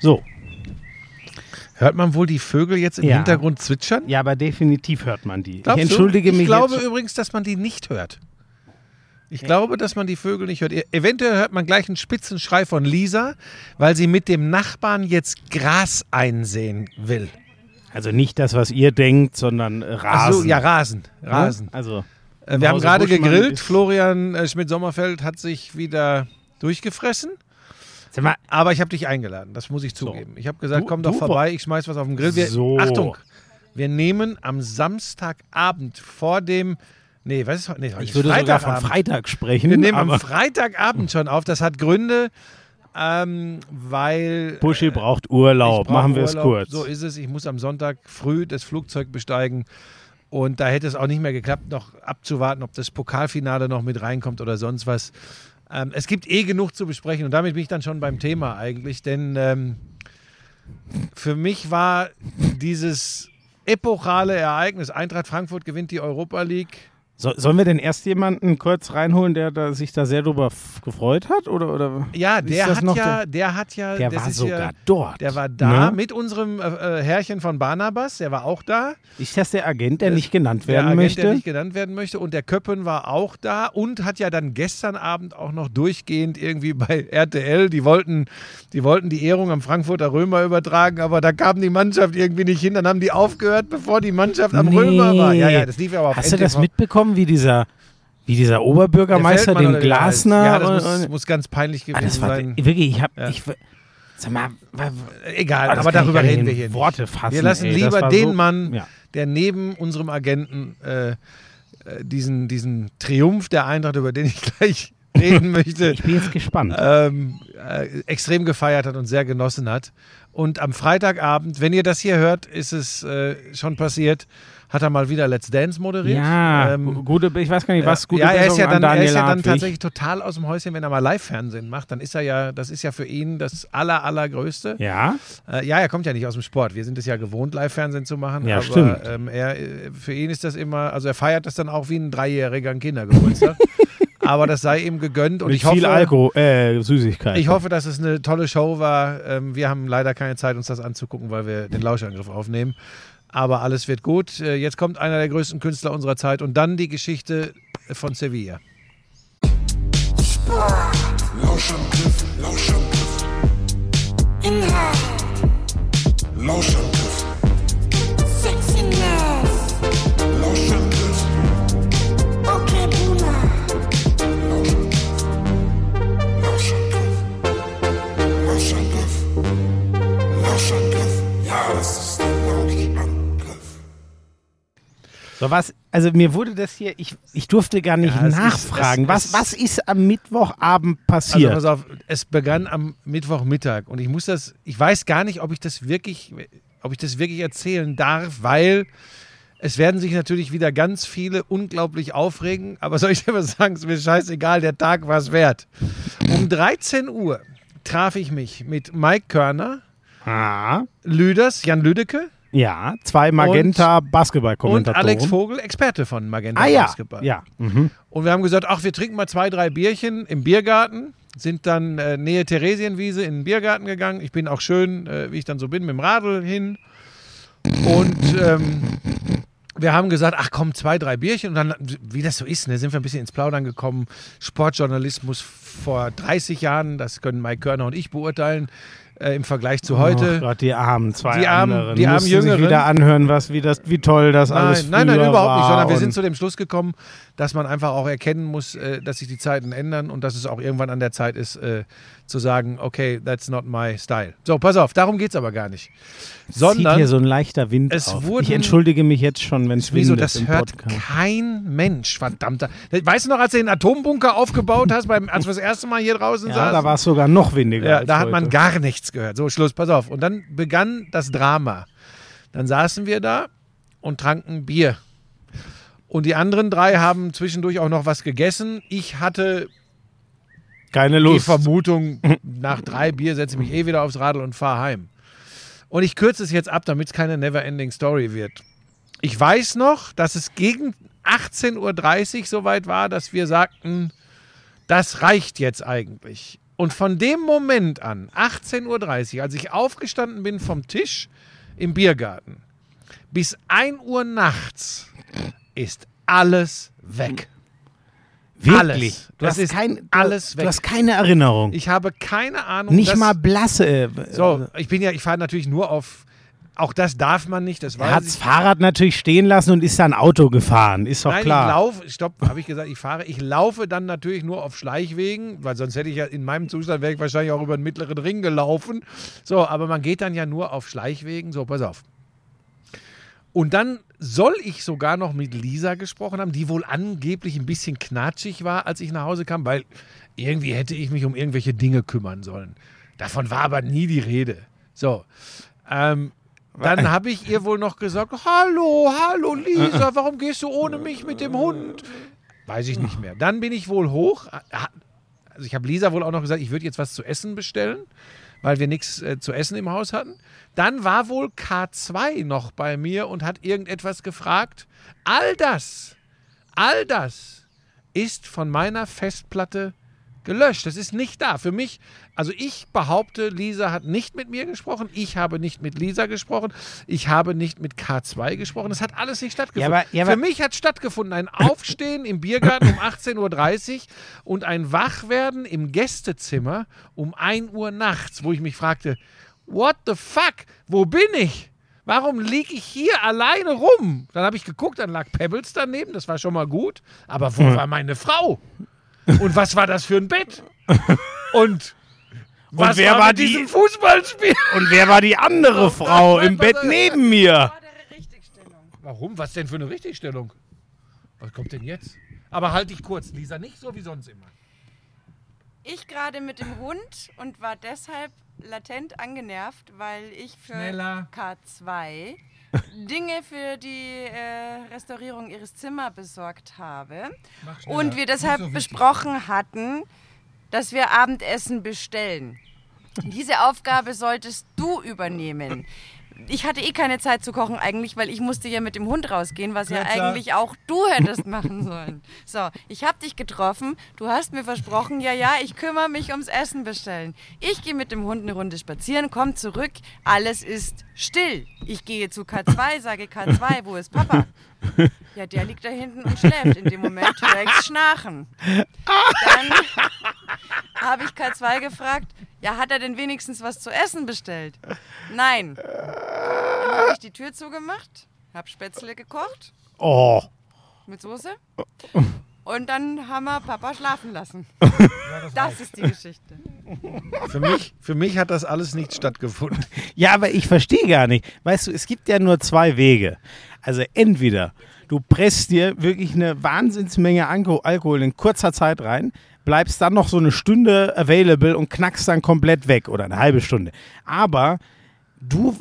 So. Hört man wohl die Vögel jetzt im Ja. Hintergrund zwitschern? Ja, aber definitiv hört man die. Glaubst ich entschuldige du? mich Ich glaube übrigens, dass man die nicht hört. Ich glaube, dass man die Vögel nicht hört. E- Eventuell hört man gleich einen spitzen Schrei von Lisa, weil sie mit dem Nachbarn jetzt Gras einsehen will. Also nicht das, was ihr denkt, sondern Rasen. Ach so, ja, Rasen. Ne? Rasen. Also, Äh, Wir haben gerade gegrillt. Florian äh, Schmidt-Sommerfeld hat sich wieder durchgefressen. Mal, Aber ich habe dich eingeladen, das muss ich zugeben. Ich habe gesagt, Du- komm doch vorbei, ich schmeiß was auf den Grill. Wir, So. Achtung, wir nehmen am Samstagabend vor dem. Nee, was ist? Nee, ich würde sogar von. Freitag sprechen. Wir nehmen am Freitagabend schon auf. Das hat Gründe, ähm, weil. Buschi braucht ich Urlaub. Machen wir es kurz. So ist es. Ich muss am Sonntag früh das Flugzeug besteigen. Und da hätte es auch nicht mehr geklappt, noch abzuwarten, ob das Pokalfinale noch mit reinkommt oder sonst was. Ähm, es gibt eh genug zu besprechen und damit bin ich dann schon beim Thema eigentlich, denn ähm, für mich war dieses epochale Ereignis, Eintracht Frankfurt gewinnt die Europa League. So, sollen wir denn erst jemanden kurz reinholen, der da, sich da sehr drüber gefreut hat? Oder, oder? Ja, der hat ja, der hat ja, Der das war sogar ja, dort. der war da Ne? mit unserem äh, äh, Herrchen von Barnabas, der war auch da. Ist das der Agent, der Das- nicht genannt der werden Agent, möchte? der nicht genannt werden möchte. Und der Köppen war auch da und hat ja dann gestern Abend auch noch durchgehend irgendwie bei RTL, die wollten, die wollten die Ehrung am Frankfurter Römer übertragen, aber da kam die Mannschaft irgendwie nicht hin. Dann haben die aufgehört, bevor die Mannschaft am Nee. Römer war. Ja, ja, das lief ja aber auf Hast du das NTV. Mitbekommen, wie dieser, wie dieser Oberbürgermeister, den. Glasner? Ja, das muss, und- muss ganz peinlich Ah, gewesen das war sein. wirklich, ich hab, Ja. ich, sag mal, Egal, aber darüber reden wir hier nicht. Worte fassen. Wir lassen ey, lieber den so, Mann, Ja. der neben unserem Agenten äh, äh, diesen, diesen Triumph der Eintracht, über den ich gleich reden möchte, Ich bin jetzt gespannt. ähm, äh, extrem gefeiert hat und sehr genossen hat. Und am Freitagabend, wenn ihr das hier hört, ist es äh, schon passiert, hat er mal wieder Let's Dance moderiert. ja, Ähm, gu- gute, ich weiß gar nicht, was gute ja, er ist ja an dann, er ist ja dann Hartwig. tatsächlich total aus dem Häuschen, wenn er mal Live-Fernsehen macht. Dann ist er ja, das ist ja für ihn das aller, allergrößte. Ja, Äh, ja, er kommt ja nicht aus dem Sport. Wir sind es ja gewohnt, Live-Fernsehen zu machen. Ja, aber stimmt. Ähm, er, äh, für ihn ist das immer, also er feiert das dann auch wie ein Dreijähriger an Kindergeburtstag. aber das sei ihm gegönnt und mit ich hoffe, viel Alkohol, äh, Süßigkeit. ich hoffe, dass es eine tolle Show war. Ähm, wir haben leider keine Zeit, uns das anzugucken, weil wir den Lauschangriff aufnehmen. Aber alles wird gut. Äh, jetzt kommt einer der größten Künstler unserer Zeit und dann die Geschichte von Sevilla. Lauschangriff. Also mir wurde das hier, ich, ich durfte gar nicht Ja, es ist- nachfragen. es- was, es- was ist am Mittwochabend Also passiert? pass auf, es begann am Mittwochmittag und ich muss das, ich weiß gar nicht, ob ich das wirklich, ob ich das wirklich erzählen darf, weil es werden sich natürlich wieder ganz viele unglaublich aufregen, aber soll ich dir was sagen, ist mir scheißegal, der Tag war es wert. Um 13 Uhr traf ich mich mit Mike Körner, ah, Lüders, Jan Lüdecke ja, zwei Magenta und Basketball-Kommentatoren. Alex Vogel, Experte von Magenta Ah ja, Basketball. ja. Mhm. Und wir haben gesagt, ach, wir trinken mal zwei, drei Bierchen im Biergarten. Sind dann äh, Nähe Theresienwiese in den Biergarten gegangen. Ich bin auch schön, äh, wie ich dann so bin, mit dem Radl hin. Und ähm, wir haben gesagt, ach komm, zwei, drei Bierchen. Und dann, wie das so ist, ne, sind wir ein bisschen ins Plaudern gekommen. Sportjournalismus vor 30 Jahren, das können Mike Körner und ich beurteilen, äh, im Vergleich zu heute. Oh Gott, die armen zwei Die armen- anderen. die armen Jüngeren. sich wieder anhören, was, wie, das, wie toll das alles Nein, nein, nein, früher überhaupt nicht, sondern wir sind zu dem Schluss gekommen, dass man einfach auch erkennen muss, äh, dass sich die Zeiten ändern und dass es auch irgendwann an der Zeit ist, äh, zu sagen, okay, that's not my style. So, pass auf, darum geht es aber gar nicht. zieht Sondern, hier so ein leichter Wind es auf. wurden- ich entschuldige mich jetzt schon, wenn es wieso, das hört Podcast. kein Mensch, verdammter. Weißt du noch, als du den Atombunker aufgebaut hast, beim, als wir das erste Mal hier draußen Ja, saßen? da war es sogar noch windiger. Ja, da hat man heute. gar nichts gehört. So, Schluss, pass auf. Und dann begann das Drama. Dann saßen wir da und tranken Bier. Und die anderen drei haben zwischendurch auch noch was gegessen. Ich hatte keine die Lust. Vermutung, nach drei Bier setze ich mich eh wieder aufs Radl und fahre heim. Und ich kürze es jetzt ab, damit es keine Never-Ending Story wird. Ich weiß noch, dass es gegen 18.30 Uhr soweit war, dass wir sagten, das reicht jetzt eigentlich. Und von dem Moment an, 18.30 Uhr, als ich aufgestanden bin vom Tisch im Biergarten, bis 1 Uhr nachts ist alles weg. Wirklich? Alles. Du Das hast ist kein, du, alles Du weg. hast keine Erinnerung. Ich habe keine Ahnung. Nicht mal blasse. äh, So, ich bin ja, ich fahre natürlich nur auf. Auch das darf man nicht, das Er hat das. Fahrrad natürlich stehen lassen und ist dann Auto gefahren. Ist doch Nein, klar. ich laufe, stopp, habe ich gesagt, ich fahre. Ich laufe dann natürlich nur auf Schleichwegen, weil sonst hätte ich ja in meinem Zustand wäre ich wahrscheinlich auch über den mittleren Ring gelaufen. So, aber man geht dann ja nur auf Schleichwegen. So, pass auf. Und dann soll ich sogar noch mit Lisa gesprochen haben, die wohl angeblich ein bisschen knatschig war, als ich nach Hause kam, weil irgendwie hätte ich mich um irgendwelche Dinge kümmern sollen. Davon war aber nie die Rede. So. Ähm, dann habe ich ihr wohl noch gesagt, hallo, hallo Lisa, warum gehst du ohne mich mit dem Hund? Weiß ich nicht mehr. Dann bin ich wohl hoch. Also ich habe Lisa wohl auch noch gesagt, ich würde jetzt was zu essen bestellen, weil wir nichts äh, zu essen im Haus hatten. Dann war wohl K2 noch bei mir und hat irgendetwas gefragt. All das, all das ist von meiner Festplatte gelöscht. Das ist nicht da. Für mich, also ich behaupte, Lisa hat nicht mit mir gesprochen. Ich habe nicht mit Lisa gesprochen. Ich habe nicht mit K2 gesprochen. Das hat alles nicht stattgefunden. Ja, aber- ja, Für mich hat stattgefunden ein Aufstehen im Biergarten um 18.30 Uhr und ein Wachwerden im Gästezimmer um 1 Uhr nachts, wo ich mich fragte, what the fuck, wo bin ich? Warum liege ich hier alleine rum? Dann habe ich geguckt, dann lag Pebbles daneben, das war schon mal gut. Aber wo war meine Frau? Und was war das für ein Bett? Und was wer war, war mit die- diesem Fußballspiel? Und wer war die andere Frau nein, im Bett pass auf. neben mir? Warum? Was denn für eine Richtigstellung? Was kommt denn jetzt? Aber halt dich kurz, Lisa, nicht so wie sonst immer. Ich gerade mit dem Hund und war deshalb latent angenervt, weil ich für Schneller. K2 Dinge für die äh, Restaurierung ihres Zimmers besorgt habe. Und wir deshalb so besprochen hatten, dass wir Abendessen bestellen. Diese Aufgabe solltest du übernehmen. Ich hatte eh keine Zeit zu kochen eigentlich, weil ich musste ja mit dem Hund rausgehen, was ja Kürzer. eigentlich auch du hättest machen sollen. So, ich habe dich getroffen, du hast mir versprochen, ja, ja, ich kümmere mich ums Essen bestellen. Ich gehe mit dem Hund eine Runde spazieren, komm zurück, alles ist still. Ich gehe zu K2, sage K2, wo ist Papa? Ja, der liegt da hinten und schläft. In dem Moment ich Schnarchen. Dann habe ich K2 gefragt, ja, hat er denn wenigstens was zu essen bestellt? Nein. Dann habe ich die Tür zugemacht, habe Spätzle gekocht Oh. mit Soße und dann haben wir Papa schlafen lassen. Das ist die Geschichte. Für mich, für mich hat das alles nicht stattgefunden. Ja, aber ich verstehe gar nicht. Weißt du, es gibt ja nur zwei Wege. Also entweder du presst dir wirklich eine Wahnsinnsmenge Alko- Alkohol in kurzer Zeit rein, bleibst dann noch so eine Stunde available und knackst dann komplett weg oder eine halbe Stunde. Aber du,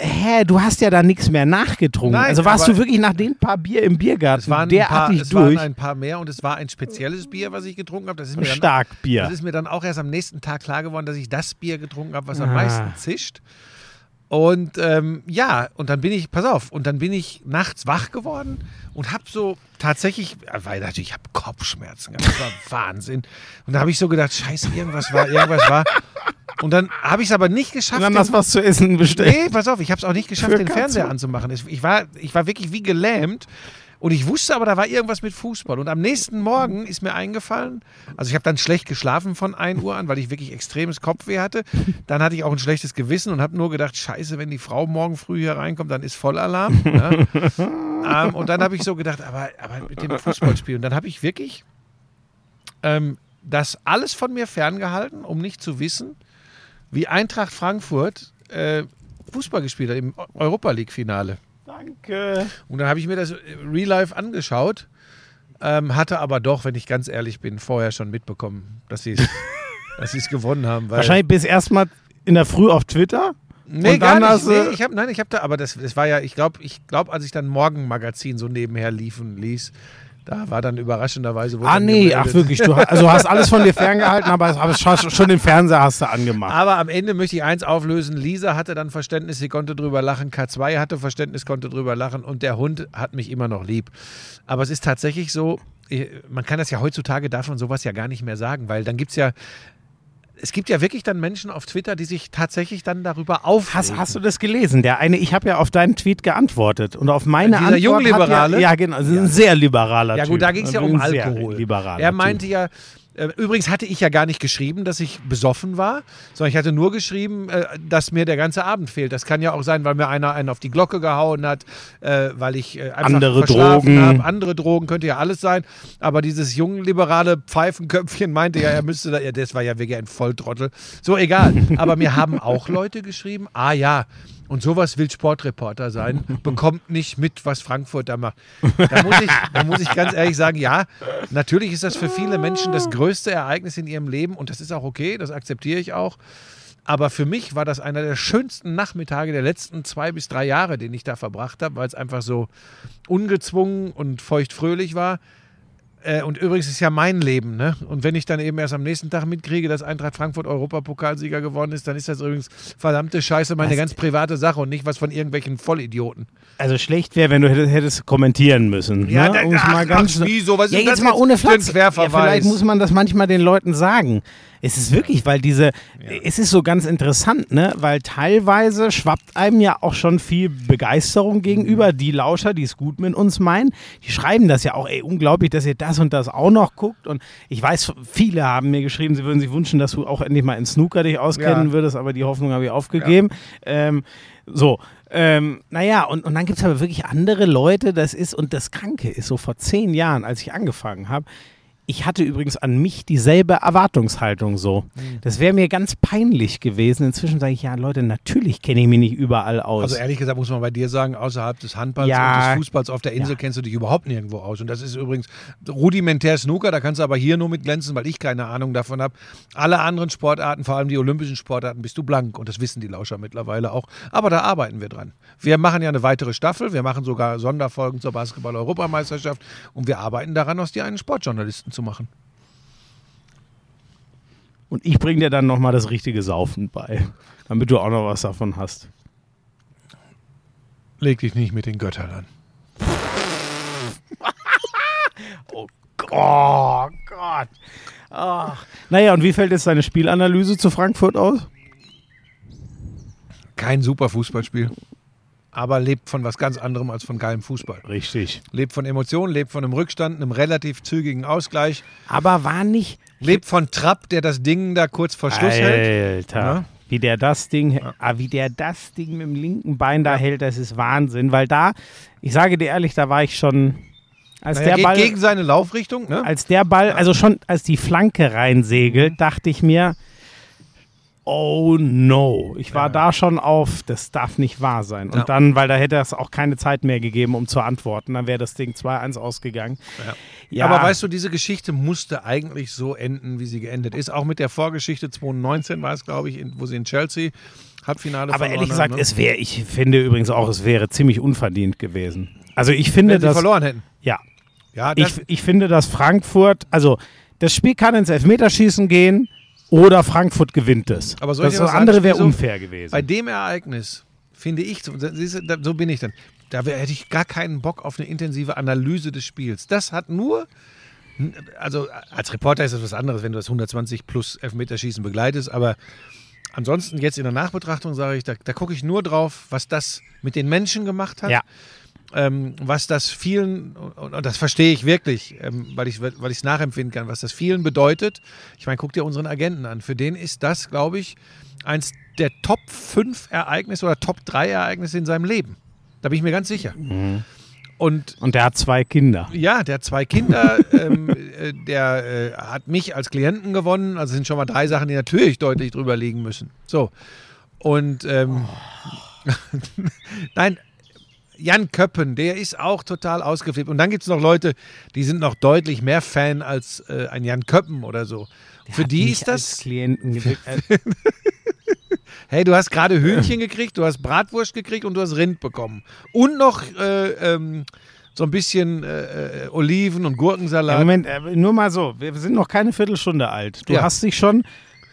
hä, du hast ja da nichts mehr nachgetrunken. Nein, also warst du wirklich nach den paar Bier im Biergarten Es waren, ein paar, derartig es waren durch? ein paar mehr und es war ein spezielles Bier, was ich getrunken habe. Das ist mir dann, Stark Bier. Das ist mir dann auch erst am nächsten Tag klar geworden, dass ich das Bier getrunken habe, was am Ah. meisten zischt. Und ähm, ja, und dann bin ich, pass auf, und dann bin ich nachts wach geworden und habe so tatsächlich, weil natürlich, ich habe Kopfschmerzen gehabt, das war Wahnsinn. Und da habe ich so gedacht, scheiße, irgendwas war, irgendwas war. Und dann habe ich es aber nicht geschafft. Dann hast du was zu essen bestellt. Nee, pass auf, ich habe es auch nicht geschafft, Für den. Fernseher anzumachen. Ich war, ich war wirklich wie gelähmt. Und ich wusste aber, da war irgendwas mit Fußball. Und am nächsten Morgen ist mir eingefallen, also ich habe dann schlecht geschlafen von 1 Uhr an, weil ich wirklich extremes Kopfweh hatte. Dann hatte ich auch ein schlechtes Gewissen und habe nur gedacht, scheiße, wenn die Frau morgen früh hier reinkommt, dann ist Vollalarm. Ja. ähm, und dann habe ich so gedacht, aber, aber mit dem Fußballspiel. Und dann habe ich wirklich ähm, das alles von mir ferngehalten, um nicht zu wissen, wie Eintracht Frankfurt äh, Fußball gespielt hat im Europa League-Finale. Danke. Und dann habe ich mir das äh, Real Life angeschaut, ähm, hatte aber doch, wenn ich ganz ehrlich bin, vorher schon mitbekommen, dass sie dass sie es gewonnen haben. Weil, Wahrscheinlich bis erstmal in der Früh auf Twitter. nee, und gar nicht. nee, ich hab, nein, ich habe da, aber das, das war ja, ich glaube, ich glaube, als ich dann Morgenmagazin so nebenher liefen ließ, da war dann überraschenderweise. Ah, nee, gemeldet- ach wirklich. Du, also hast alles von dir ferngehalten, aber, aber schon, den Fernseher hast du angemacht. Aber am Ende möchte ich eins auflösen. Lisa hatte dann Verständnis, sie konnte drüber lachen. K2 hatte Verständnis, konnte drüber lachen. Und der Hund hat mich immer noch lieb. Aber es ist tatsächlich so, man kann das ja heutzutage, darf man sowas ja gar nicht mehr sagen, weil dann gibt es ja es gibt ja wirklich dann Menschen auf Twitter, die sich tatsächlich dann darüber aufregen. Hast, hast du das gelesen? Der eine, ich habe ja auf deinen Tweet geantwortet und auf meine Dieser Antwort Jungliberale? Hat ja, ja, genau, das ist ein sehr liberaler Ja gut, da ging es ja um Alkohol. Liberaler er meinte ja, übrigens hatte ich ja gar nicht geschrieben, dass ich besoffen war, sondern ich hatte nur geschrieben, äh, dass mir der ganze Abend fehlt. Das kann ja auch sein, weil mir einer einen auf die Glocke gehauen hat, äh, weil ich äh, einfach Andere Drogen. habe. Andere Drogen könnte ja alles sein. Aber dieses jungliberale Pfeifenköpfchen meinte ja, er müsste da, ja, das war ja wirklich ein Volltrottel. So, egal. Aber mir haben auch Leute geschrieben, ah ja, und sowas will Sportreporter sein, bekommt nicht mit, was Frankfurt da macht. Da muss ich, da muss ich ganz ehrlich sagen, ja, natürlich ist das für viele Menschen das größte Ereignis in ihrem Leben und das ist auch okay, das akzeptiere ich auch. Aber für mich war das einer der schönsten Nachmittage der letzten zwei bis drei Jahre, den ich da verbracht habe, weil es einfach so ungezwungen und feuchtfröhlich war. Äh, und übrigens ist ja mein Leben, ne? Und wenn ich dann eben erst am nächsten Tag mitkriege, dass Eintracht Frankfurt Europapokalsieger geworden ist, dann ist das übrigens verdammte Scheiße meine Was- ganz private Sache und nicht was von irgendwelchen Vollidioten. Also schlecht wäre, wenn du hättest, hättest kommentieren müssen. Ja, ne? da- es ach, mal ganz wieso? Was ist ja, denn jetzt das mal ohne Flachs. Ja, vielleicht muss man das manchmal den Leuten sagen. Es ist wirklich, weil diese, es ist so ganz interessant, ne? Weil teilweise schwappt einem ja auch schon viel Begeisterung gegenüber. Die Lauscher, die es gut mit uns meinen, die schreiben das ja auch, ey, unglaublich, dass ihr das und das auch noch guckt. Und ich weiß, viele haben mir geschrieben, sie würden sich wünschen, dass du auch endlich mal in Snooker dich auskennen Ja. würdest, aber die Hoffnung habe ich aufgegeben. Ähm, so, ähm, naja, und, und dann gibt es aber wirklich andere Leute, das ist, und das Kranke ist so vor zehn Jahren, als ich angefangen habe, ich hatte übrigens an mich dieselbe Erwartungshaltung so. Mhm. Das wäre mir ganz peinlich gewesen. Inzwischen sage ich, ja Leute, natürlich kenne ich mich nicht überall aus. Also ehrlich gesagt muss man bei dir sagen, außerhalb des Handballs Ja. und des Fußballs auf der Insel Ja. kennst du dich überhaupt nirgendwo aus. Und das ist übrigens rudimentär Snooker, da kannst du aber hier nur mit glänzen, weil ich keine Ahnung davon habe. Alle anderen Sportarten, vor allem die olympischen Sportarten, bist du blank. Und das wissen die Lauscher mittlerweile auch. Aber da arbeiten wir dran. Wir machen ja eine weitere Staffel, wir machen sogar Sonderfolgen zur Basketball-Europameisterschaft und wir arbeiten daran, aus dir einen Sportjournalisten zu machen. und ich bringe dir dann nochmal das richtige Saufen bei, damit du auch noch was davon hast. Leg dich nicht mit den Göttern an. Oh Gott. Ach. Naja, und wie fällt jetzt deine Spielanalyse zu Frankfurt aus? Kein super Fußballspiel. Aber lebt von was ganz anderem als von geilem Fußball. Richtig. Lebt von Emotionen, lebt von einem Rückstand, einem relativ zügigen Ausgleich. Aber war nicht. Lebt von Trapp, der das Ding da kurz vor Schluss hält. Alter. Ja. Wie der das Ding, ah, wie der das Ding mit dem linken Bein da hält, das ist Wahnsinn. Weil da, ich sage dir ehrlich, da war ich schon, als Naja, der Ball, gegen seine Laufrichtung. Ne? als der Ball, also schon als die Flanke reinsegelt, dachte ich mir, oh no. Ich war da schon auf, das darf nicht wahr sein. Und Ja. dann, weil da hätte es auch keine Zeit mehr gegeben, um zu antworten, dann wäre das Ding 2-1 ausgegangen. Ja. Aber weißt du, diese Geschichte musste eigentlich so enden, wie sie geendet ist. Auch mit der Vorgeschichte 2019 war es, glaube ich, wo sie in Chelsea Halbfinale Aber ehrlich gesagt, haben, ne? es wäre, ich finde übrigens auch, es wäre ziemlich unverdient gewesen. Also ich finde, wenn sie dass, verloren hätten. ja, Ja, ich, ich finde, dass Frankfurt, also das Spiel kann ins Elfmeterschießen gehen oder Frankfurt gewinnt es. Aber soll ich das was andere sagen, wäre unfair gewesen. bei dem Ereignis finde ich, so, so bin ich dann. Da hätte ich gar keinen Bock auf eine intensive Analyse des Spiels. Das hat nur, also als Reporter ist das was anderes, wenn du das 120 plus Elfmeterschießen begleitest, aber ansonsten jetzt in der Nachbetrachtung sage ich, da, da gucke ich nur drauf, was das mit den Menschen gemacht hat. Ja. Ähm, was das vielen, und, das verstehe ich wirklich, ähm, weil ich weil ich es nachempfinden kann, was das vielen bedeutet. Ich meine, guck dir unseren Agenten an. Für den ist das, glaube ich, eins der Top 5 Ereignisse oder Top 3 Ereignisse in seinem Leben. Da bin ich mir ganz sicher. Und Und der hat zwei Kinder. ja, der hat zwei Kinder, ähm, äh, der äh, hat mich als Klienten gewonnen. Also sind schon mal drei Sachen, die natürlich deutlich drüber liegen müssen. So. Und ähm, nein, Jan Köppen, der ist auch total ausgeflippt. Und dann gibt es noch Leute, die sind noch deutlich mehr Fan als äh, ein Jan Köppen oder so. Für Hat die mich ist als das, Klienten gewählt. Äh, hey, du hast gerade Hühnchen gekriegt, du hast Bratwurst gekriegt und du hast Rind bekommen. Und noch äh, ähm, so ein bisschen äh, äh, Oliven und Ja, Gurkensalat. Moment, äh, nur mal so, wir sind noch keine Viertelstunde alt. Du Ja. hast dich schon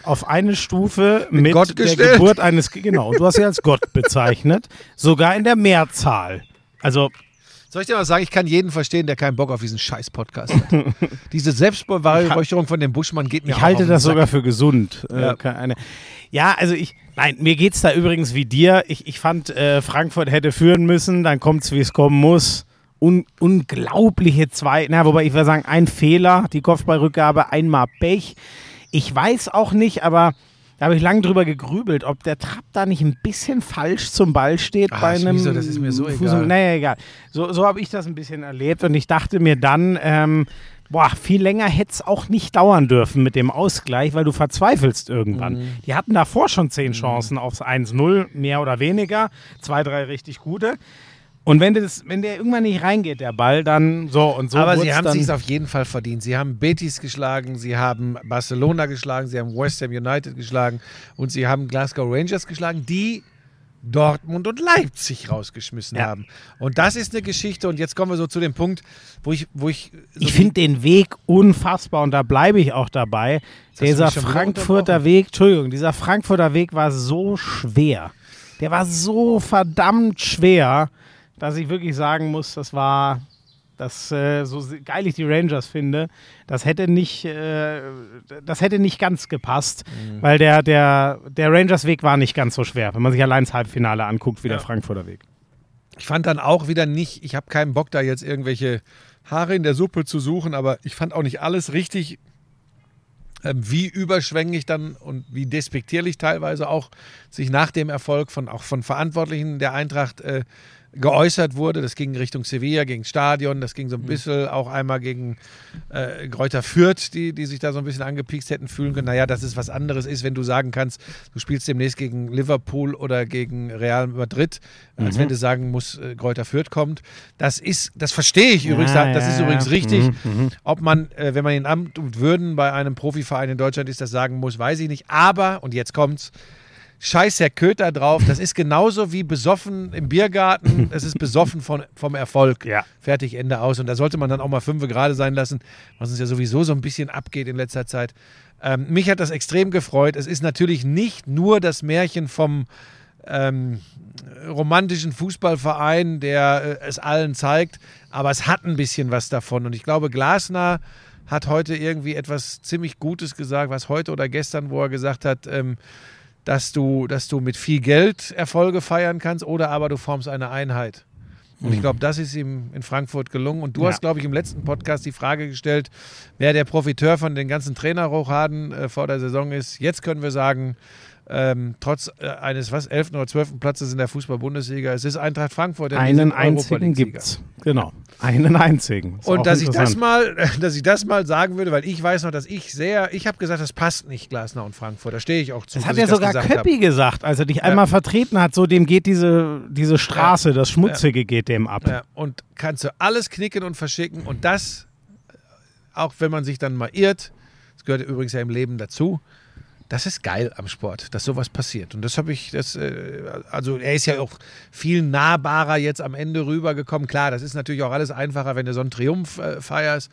auf eine Stufe mit, Gott der gestellt. Geburt eines, genau, und du hast sie als Gott bezeichnet, sogar in der Mehrzahl. Also, Soll ich dir mal sagen, ich kann jeden verstehen, der keinen Bock auf diesen scheiß Podcast hat. Diese Selbstbeweihräucherung von dem Buschmann geht mir Ich auch halte das Sack. sogar für gesund. Ja. Äh, keine, ja, also ich, nein, mir geht's da übrigens wie dir. Ich, ich fand, äh, Frankfurt hätte führen müssen, dann kommt's, wie es kommen muss. Un, unglaubliche zwei, na, wobei ich würde sagen, ein Fehler, die Kopfballrückgabe, einmal Pech. Ich weiß auch nicht, aber da habe ich lange drüber gegrübelt, ob der Trapp da nicht ein bisschen falsch zum Ball steht Ah, bei einem. Schmieso, das ist mir so Fuß- egal. Naja, egal. So, so habe ich das ein bisschen erlebt und ich dachte mir dann, ähm, boah, viel länger hätte es auch nicht dauern dürfen mit dem Ausgleich, weil du verzweifelst irgendwann. Mhm. Die hatten davor schon zehn Chancen aufs 1-0, mehr oder weniger. Zwei, drei richtig gute. Und wenn, das, wenn der irgendwann nicht reingeht, der Ball, dann so und so. Aber sie haben dann, sich auf jeden Fall verdient. Sie haben Betis geschlagen, sie haben Barcelona geschlagen, sie haben West Ham United geschlagen und sie haben Glasgow Rangers geschlagen, die Dortmund und Leipzig rausgeschmissen Ja. haben. Und das ist eine Geschichte. Und jetzt kommen wir so zu dem Punkt, wo ich, wo ich, so Ich finde den Weg unfassbar und da bleibe ich auch dabei. Dieser Frankfurter. Weg, Entschuldigung, dieser Frankfurter Weg war so schwer. Der war so verdammt schwer, dass ich wirklich sagen muss, das war, das, äh, so geil ich die Rangers finde, das hätte nicht, äh, das hätte nicht ganz gepasst, Mhm. weil der, der, der Rangers-Weg war nicht ganz so schwer, wenn man sich allein das Halbfinale anguckt, wie der Frankfurter Weg. Ich fand dann auch wieder nicht, ich habe keinen Bock, da jetzt irgendwelche Haare in der Suppe zu suchen, aber ich fand auch nicht alles richtig, ähm, wie überschwänglich dann und wie despektierlich teilweise auch sich nach dem Erfolg von auch von Verantwortlichen der Eintracht äh, geäußert wurde. Das ging Richtung Sevilla, gegen Stadion, das ging so ein bisschen auch einmal gegen äh, Gräuter Fürth, die, die sich da so ein bisschen angepiekst hätten fühlen können. Naja, dass es was anderes ist, wenn du sagen kannst, du spielst demnächst gegen Liverpool oder gegen Real Madrid, als wenn du sagen musst, äh, Gräuter Fürth kommt. Das ist, das verstehe ich übrigens, Ja, das ja, ist ja. übrigens richtig. Mhm, Ob man, äh, wenn man in Amt und Würden bei einem Profiverein in Deutschland ist, das sagen muss, weiß ich nicht. Aber, und jetzt kommt's, scheiß Herr Köter drauf, das ist genauso wie besoffen im Biergarten, es ist besoffen von, vom Erfolg. Ja. Fertig, Ende aus. Und da sollte man dann auch mal fünf gerade sein lassen, was uns ja sowieso so ein bisschen abgeht in letzter Zeit. Ähm, mich hat das extrem gefreut. Es ist natürlich nicht nur das Märchen vom ähm, romantischen Fußballverein, der äh, es allen zeigt, aber es hat ein bisschen was davon. Und ich glaube, Glasner hat heute irgendwie etwas ziemlich Gutes gesagt, was heute oder gestern, wo er gesagt hat, ähm, dass du, dass du mit viel Geld Erfolge feiern kannst oder aber du formst eine Einheit. Und ich glaube, das ist ihm in Frankfurt gelungen. Und du Ja. hast, glaube ich, im letzten Podcast die Frage gestellt, wer der Profiteur von den ganzen Trainerrochaden äh, vor der Saison ist. Jetzt können wir sagen, ähm, trotz äh, eines was 11. oder 12. Platzes in der Fußball-Bundesliga, es ist Eintracht Frankfurt. Einen einzigen Europa-League-Sieger. gibt's. Genau. Einen einzigen. Ist Und dass ich das mal, dass ich das mal sagen würde, weil ich weiß noch, dass ich sehr, ich habe gesagt, das passt nicht Glasner und Frankfurt. Da stehe ich auch zu. Das hat ja sogar gesagt Köppi gesagt, als er dich einmal vertreten hat, so dem geht diese, diese Straße, das Schmutzige geht dem ab. Ja, und kannst du alles knicken und verschicken und das, auch wenn man sich dann mal irrt, das gehört übrigens ja im Leben dazu, das ist geil am Sport, dass sowas passiert. Und das habe ich, das, äh, also er ist ja auch viel nahbarer jetzt am Ende rübergekommen. Klar, das ist natürlich auch alles einfacher, wenn du so einen Triumph äh, feierst.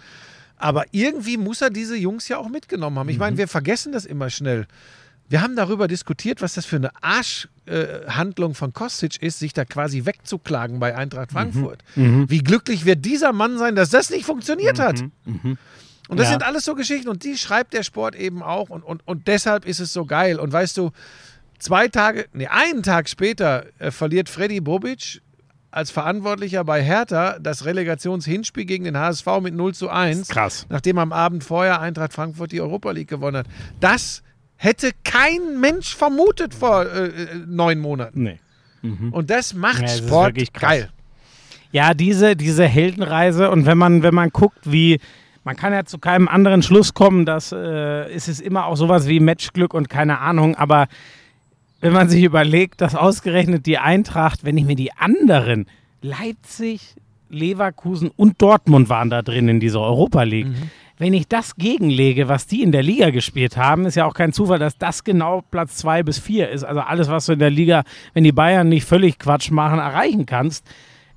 Aber irgendwie muss er diese Jungs ja auch mitgenommen haben. Ich meine, wir vergessen das immer schnell. Wir haben darüber diskutiert, was das für eine Arschhandlung von Kostic ist, sich da quasi wegzuklagen bei Eintracht Frankfurt. Wie glücklich wird dieser Mann sein, dass das nicht funktioniert hat. Und das Ja. sind alles so Geschichten und die schreibt der Sport eben auch und, und, und deshalb ist es so geil. Und weißt du, zwei Tage, nee, einen Tag später äh, verliert Freddy Bobic als Verantwortlicher bei Hertha das Relegationshinspiel gegen den HSV mit 0 zu 1. Krass. Nachdem am Abend vorher Eintracht Frankfurt die Europa League gewonnen hat. Das hätte kein Mensch vermutet vor äh, äh, neun Monaten. Nee. Und das macht Ja, es ist Sport wirklich krass. geil. Ja, diese, diese Heldenreise und wenn man, wenn man guckt, wie man kann ja zu keinem anderen Schluss kommen, dass äh, es ist immer auch sowas wie Matchglück und keine Ahnung, aber wenn man sich überlegt, dass ausgerechnet die Eintracht, wenn ich mir die anderen, Leipzig, Leverkusen und Dortmund waren da drin in dieser Europa League. Wenn ich das gegenlege, was die in der Liga gespielt haben, ist ja auch kein Zufall, dass das genau Platz zwei bis vier ist. Also alles, was du in der Liga, wenn die Bayern nicht völlig Quatsch machen, erreichen kannst.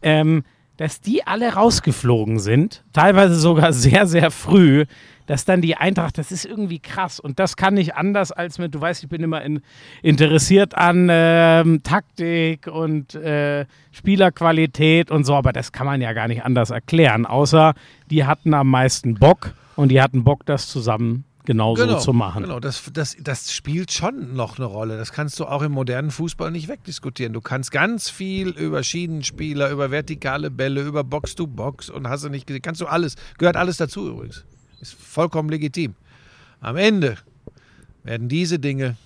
Ähm, dass die alle rausgeflogen sind, teilweise sogar sehr, sehr früh, dass dann die Eintracht, das ist irgendwie krass. Und das kann nicht anders als mit, du weißt, ich bin immer in, interessiert an ähm, Taktik und äh, Spielerqualität und so, aber das kann man ja gar nicht anders erklären, außer die hatten am meisten Bock und die hatten Bock, das zusammen genauso zu machen. Genau, das, das, das spielt schon noch eine Rolle. Das kannst du auch im modernen Fußball nicht wegdiskutieren. Du kannst ganz viel über Schienenspieler, über vertikale Bälle, über Box-to-Box und hast du nicht gesehen. Kannst du alles, gehört alles dazu übrigens. Ist vollkommen legitim. Am Ende werden diese Dinge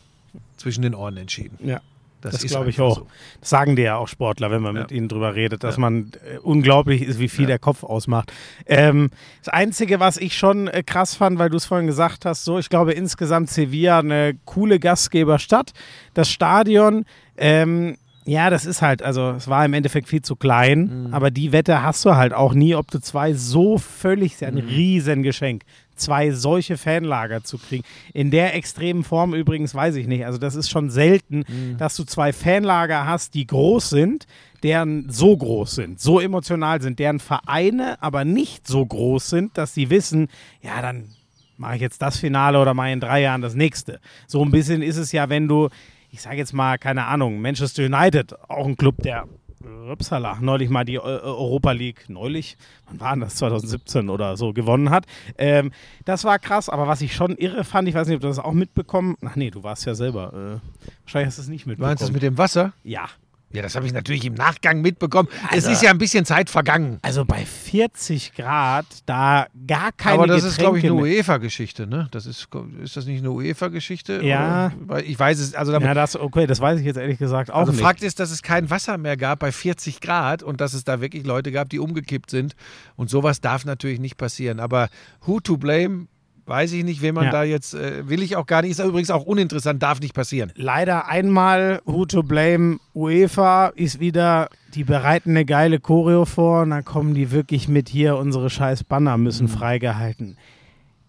zwischen den Ohren entschieden. Ja. Das, ist glaube ich auch. so. Das sagen dir ja auch Sportler, wenn man Ja. mit ihnen drüber redet, dass Ja. man äh, unglaublich ist, wie viel Ja. der Kopf ausmacht. Ähm, das Einzige, was ich schon äh, krass fand, weil du es vorhin gesagt hast, so, ich glaube insgesamt Sevilla eine coole Gastgeberstadt. Das Stadion, ähm, ja, das ist halt, also es war im Endeffekt viel zu klein, Mhm. aber die Wette hast du halt auch nie, ob du zwei so völlig, ist ja ein Mhm. Riesengeschenk, zwei solche Fanlager zu kriegen. In der extremen Form übrigens weiß ich nicht. Also das ist schon selten, Mhm. dass du zwei Fanlager hast, die groß sind, deren so groß sind, so emotional sind, deren Vereine aber nicht so groß sind, dass sie wissen, ja, dann mache ich jetzt das Finale oder mache ich in drei Jahren das nächste. So ein bisschen ist es ja, wenn du, ich sage jetzt mal, keine Ahnung, Manchester United, auch ein Club, der Upsala, neulich mal die Eu- Europa League, neulich, wann war denn das, 2017 oder so, gewonnen hat. Ähm, das war krass, aber was ich schon irre fand, ich weiß nicht, ob du das auch mitbekommen Ach nee, du warst ja selber. Äh, wahrscheinlich hast du es nicht mitbekommen. Meinst du das mit dem Wasser? ja. Ja, das habe ich natürlich im Nachgang mitbekommen. Also- es ist ja ein bisschen Zeit vergangen. Also bei 40 Grad, da gar keine Aber das Getränke ist, glaube ich, eine UEFA-Geschichte, ne? Das ist, ist das nicht eine UEFA-Geschichte? Ja. Oder? Ich weiß es, also damit, Ja, das, okay, das weiß ich jetzt ehrlich gesagt auch also nicht. Fakt ist, dass es kein Wasser mehr gab bei 40 Grad und dass es da wirklich Leute gab, die umgekippt sind. Und sowas darf natürlich nicht passieren. Aber who to blame, weiß ich nicht, wen man Ja. da jetzt, äh, will ich auch gar nicht. Ist übrigens auch uninteressant, darf nicht passieren. Leider einmal who to blame. UEFA ist wieder, die bereiten eine geile Choreo vor und dann kommen die wirklich mit hier, unsere scheiß Banner müssen Mhm. freigehalten.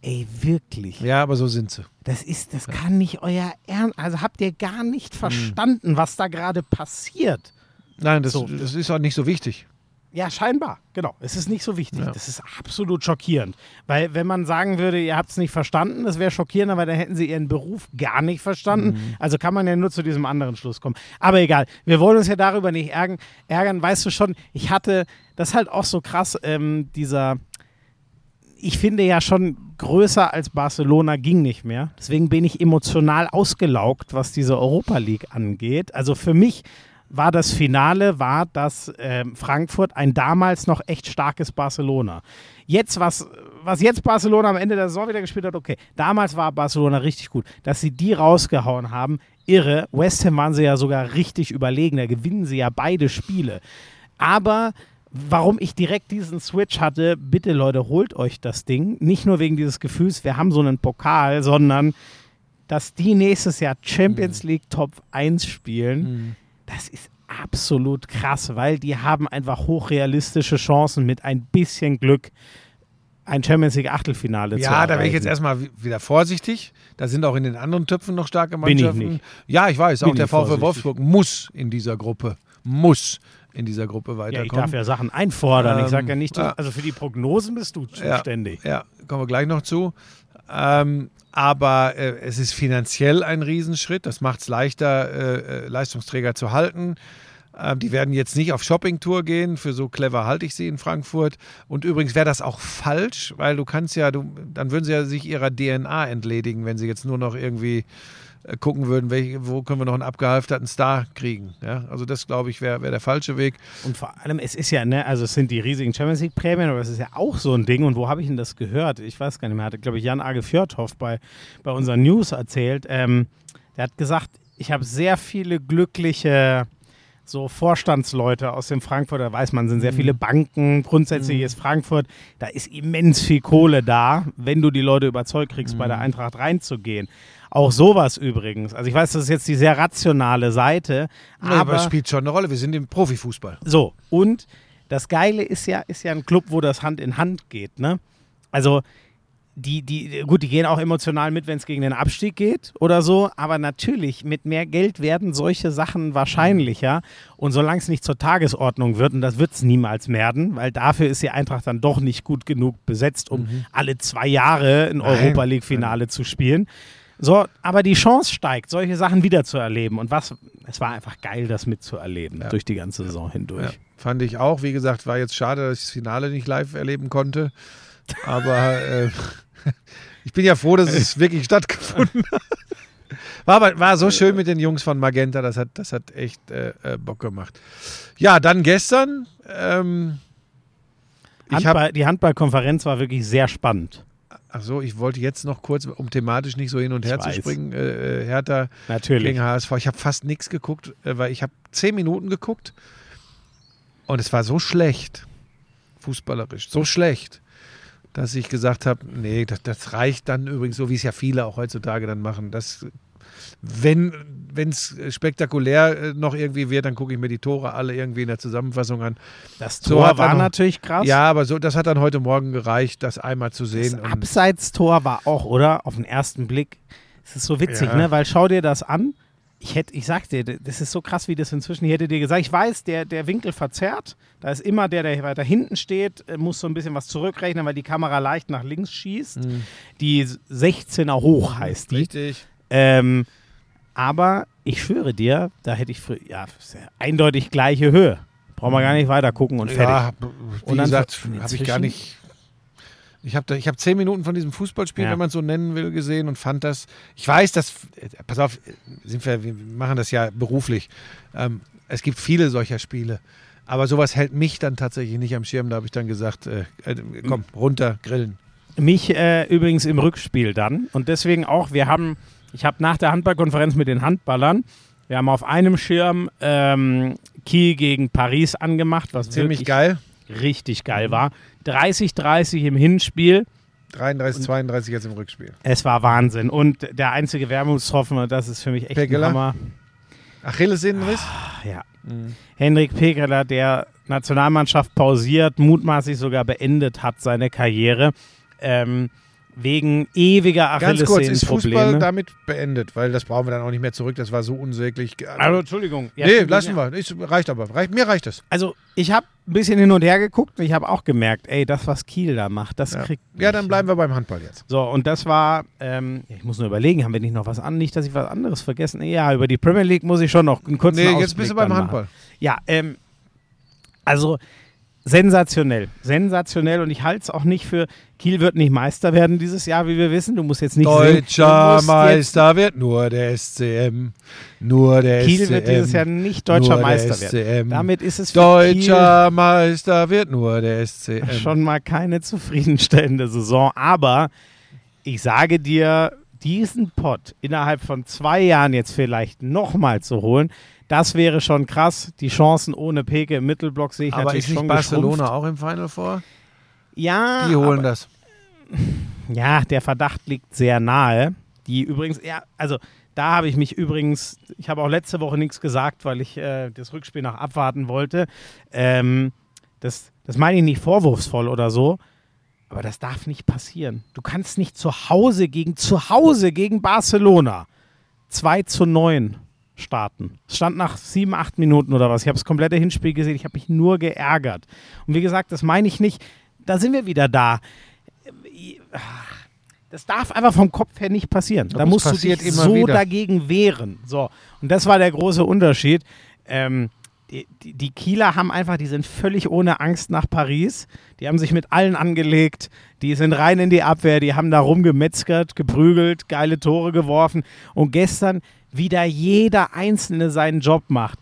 Ey, wirklich. Ja, aber so sind sie. Das ist, das kann nicht euer Ernst. Also habt ihr gar Mhm. nicht verstanden, was da gerade passiert. Nein, das, So. das ist auch nicht so wichtig. Ja, scheinbar, genau. Es ist nicht so wichtig. Ja. Das ist absolut schockierend. Weil, wenn man sagen würde, ihr habt es nicht verstanden, das wäre schockierender, weil dann hätten sie ihren Beruf gar nicht verstanden. Mhm. Also kann man ja nur zu diesem anderen Schluss kommen. Aber egal, wir wollen uns ja darüber nicht ärgern. ärgern. Weißt du schon, ich hatte, das ist halt auch so krass, ähm, dieser. Ich finde ja schon größer als Barcelona ging nicht mehr. Deswegen bin ich emotional ausgelaugt, was diese Europa League angeht. Also für mich war das Finale, war das ähm, Frankfurt ein damals noch echt starkes Barcelona. Jetzt, was, was jetzt Barcelona am Ende der Saison wieder gespielt hat, okay. Damals war Barcelona richtig gut. Dass sie die rausgehauen haben, irre. West Ham waren sie ja sogar richtig überlegen. Da gewinnen sie ja beide Spiele. Aber warum ich direkt diesen Switch hatte, bitte Leute, holt euch das Ding. Nicht nur wegen dieses Gefühls, wir haben so einen Pokal, sondern dass die nächstes Jahr Champions League Top 1 spielen, das ist absolut krass, weil die haben einfach hochrealistische Chancen mit ein bisschen Glück ein Champions League Achtelfinale zu Ja, da wäre ich jetzt erstmal wi- wieder vorsichtig. Da sind auch in den anderen Töpfen noch starke Bin ich Mannschaften. nicht. Ja, ich weiß, Bin auch der ich VfL. Wolfsburg muss in dieser Gruppe, muss in dieser Gruppe ja, weiterkommen. ich darf ja Sachen einfordern. ich Ähm, sage ja nicht, ja. also für die Prognosen bist du zuständig. Ja, kommen wir gleich noch zu. Ähm, aber äh, es ist finanziell ein Riesenschritt. Das macht es leichter, äh, äh, Leistungsträger zu halten. Ähm, die werden jetzt nicht auf Shoppingtour gehen. Für so clever halte ich sie in Frankfurt. Und übrigens wäre das auch falsch, weil du kannst ja, du, dann würden sie ja sich ihrer DNA entledigen, wenn sie jetzt nur noch irgendwie gucken würden, welche, wo können wir noch einen abgehalfterten Star kriegen. Ja? Also das, glaube ich, wäre wär der falsche Weg. Und vor allem, es ist ja, ne, also es sind die riesigen Champions League Prämien, aber es ist ja auch so ein Ding. Und wo habe ich denn das gehört? Ich weiß gar nicht mehr. Hatte, glaube ich, Jan Age Fjordhoff bei, bei unseren News erzählt. Ähm, der hat gesagt, ich habe sehr viele glückliche so Vorstandsleute aus dem Frankfurter, weiß man, sind sehr viele Banken. Grundsätzlich ist Frankfurt, da ist immens viel Kohle da, wenn du die Leute überzeugt kriegst, bei der Eintracht reinzugehen. Auch sowas übrigens. Also ich weiß, das ist jetzt die sehr rationale Seite, Aber, aber aber es spielt schon eine Rolle. Wir sind im Profifußball. so, und das Geile ist ja, ist ja ein Club, wo das Hand in Hand geht, ne? Also, die, die, gut, die gehen auch emotional mit, wenn es gegen den Abstieg geht oder so, aber natürlich, mit mehr Geld werden solche Sachen wahrscheinlicher. Und solange es nicht zur Tagesordnung wird, und das wird es niemals werden, weil dafür ist die Eintracht dann doch nicht gut genug besetzt, um alle zwei Jahre ein Europa League-Finale zu spielen. So, aber die Chance steigt, solche Sachen wieder zu erleben. Und was, es war einfach geil, das mitzuerleben durch die ganze Saison hindurch. Ja, fand ich auch. Wie gesagt, war jetzt schade, dass ich das Finale nicht live erleben konnte. Aber äh, ich bin ja froh, dass es wirklich stattgefunden hat. War, aber, war so schön mit den Jungs von Magenta, das hat, das hat echt äh, äh, Bock gemacht. Ja, dann gestern. Ähm, Handball, die Handballkonferenz war wirklich sehr spannend. Ach so, ich wollte jetzt noch kurz, um thematisch nicht so hin und her Ich zu weiß. springen, äh, äh, Hertha Natürlich. gegen HSV. Ich habe fast nichts geguckt, äh, weil ich habe zehn Minuten geguckt und es war so schlecht, fußballerisch, so schlecht, dass ich gesagt habe, nee, das, das reicht dann übrigens so, wie es ja viele auch heutzutage dann machen. Das, wenn es spektakulär äh, noch irgendwie wird, dann gucke ich mir die Tore alle irgendwie in der Zusammenfassung an. Das So Tor er war noch- natürlich krass. Ja, aber so, das hat dann heute Morgen gereicht, das einmal zu Das sehen. und- Abseitstor war auch, oder? Auf den ersten Blick. Es ist so witzig, Ja. ne? Weil schau dir das an. Ich hätte, ich sag dir, das ist so krass, wie das inzwischen, ich hätte dir gesagt, ich weiß, der, der Winkel verzerrt. Da ist immer der, der weiter hinten steht, äh, muss so ein bisschen was zurückrechnen, weil die Kamera leicht nach links schießt. Die 16er hoch heißt die. Richtig. Ähm, aber ich schwöre dir, da hätte ich früher, ja, eindeutig gleiche Höhe. Brauchen wir gar nicht weiter gucken und fertig. Ja, wie Und dann gesagt, habe ich gar nicht. Ich habe ich hab zehn Minuten von diesem Fußballspiel, Ja. wenn man es so nennen will, gesehen und fand das. Ich weiß, dass. äh, Pass auf, sind wir, wir machen das ja beruflich. Ähm, es gibt viele solcher Spiele. Aber sowas hält mich dann tatsächlich nicht am Schirm. Da habe ich dann gesagt, äh, äh, komm, runter, grillen. Mich äh, übrigens im Rückspiel dann. Und deswegen auch, wir haben, ich habe nach der Handballkonferenz mit den Handballern, wir haben auf einem Schirm ähm, Kiel gegen Paris angemacht, was Ziemlich geil. Richtig geil war. 30-30 im Hinspiel. 33, 32 jetzt im Rückspiel. Es war Wahnsinn. Und der einzige Wermutstropfen, und das ist für mich echt Pegela? ein Hammer. Achillessehnenriss? Ach, ja. Henrik Pekeler, der Nationalmannschaft pausiert, mutmaßlich sogar beendet hat seine Karriere. Ähm, wegen ewiger Ganz kurz, ist Fußball Achillessehnenprobleme. damit beendet? Weil das brauchen wir dann auch nicht mehr zurück. Das war so unsäglich. Also, Entschuldigung. Ja, nee, lassen ja. wir. Ist, reicht aber. Reicht, mir reicht es. Also, ich habe ein bisschen hin und her geguckt und ich habe auch gemerkt, ey, das, was Kiel da macht, das Ja. kriegt. ja, dann bleiben wir beim Handball jetzt. So, und das war, ähm, ich muss nur überlegen, haben wir nicht noch was an? Nicht, dass ich was anderes vergessen. Ja, über die Premier League muss ich schon noch einen kurzen Nee, Ausblick jetzt bist du beim Handball. Machen. Ja, ähm, also sensationell. Sensationell und ich halte es auch nicht für, Kiel wird nicht Meister werden dieses Jahr, wie wir wissen. Du musst jetzt nicht Deutscher musst Meister wird nur der SCM. Nur der Kiel SCM. wird dieses Jahr nicht deutscher Meister der werden. SCM. Damit ist es für Deutscher Meister wird nur der SCM. Kiel schon mal keine zufriedenstellende Saison. Aber ich sage dir, diesen Pott innerhalb von zwei Jahren jetzt vielleicht nochmal zu holen, das wäre schon krass. Die Chancen ohne Peke im Mittelblock sehe ich Aber natürlich ist nicht schon Barcelona geschrumpft. auch im Final Four? Ja, Die holen aber, das. ja, der Verdacht liegt sehr nahe. Die übrigens, ja, also da habe ich mich übrigens, ich habe auch letzte Woche nichts gesagt, weil ich äh, das Rückspiel noch abwarten wollte. Ähm, das, das meine ich nicht vorwurfsvoll oder so, aber das darf nicht passieren. Du kannst nicht zu Hause gegen zu Hause gegen Barcelona 2 zu 9 starten. Es stand nach sieben, acht Minuten oder was. Ich habe das komplette Hinspiel gesehen. Ich habe mich nur geärgert. Und wie gesagt, das meine ich nicht. Da sind wir wieder da. Das darf einfach vom Kopf her nicht passieren. Da musst du dich so wieder. dagegen wehren. So. Und das war der große Unterschied. Ähm, die, die, die Kieler haben einfach, die sind völlig ohne Angst nach Paris. Die haben sich mit allen angelegt. Die sind rein in die Abwehr. Die haben da rumgemetzgert, geprügelt, geile Tore geworfen. Und gestern wieder jeder Einzelne seinen Job macht.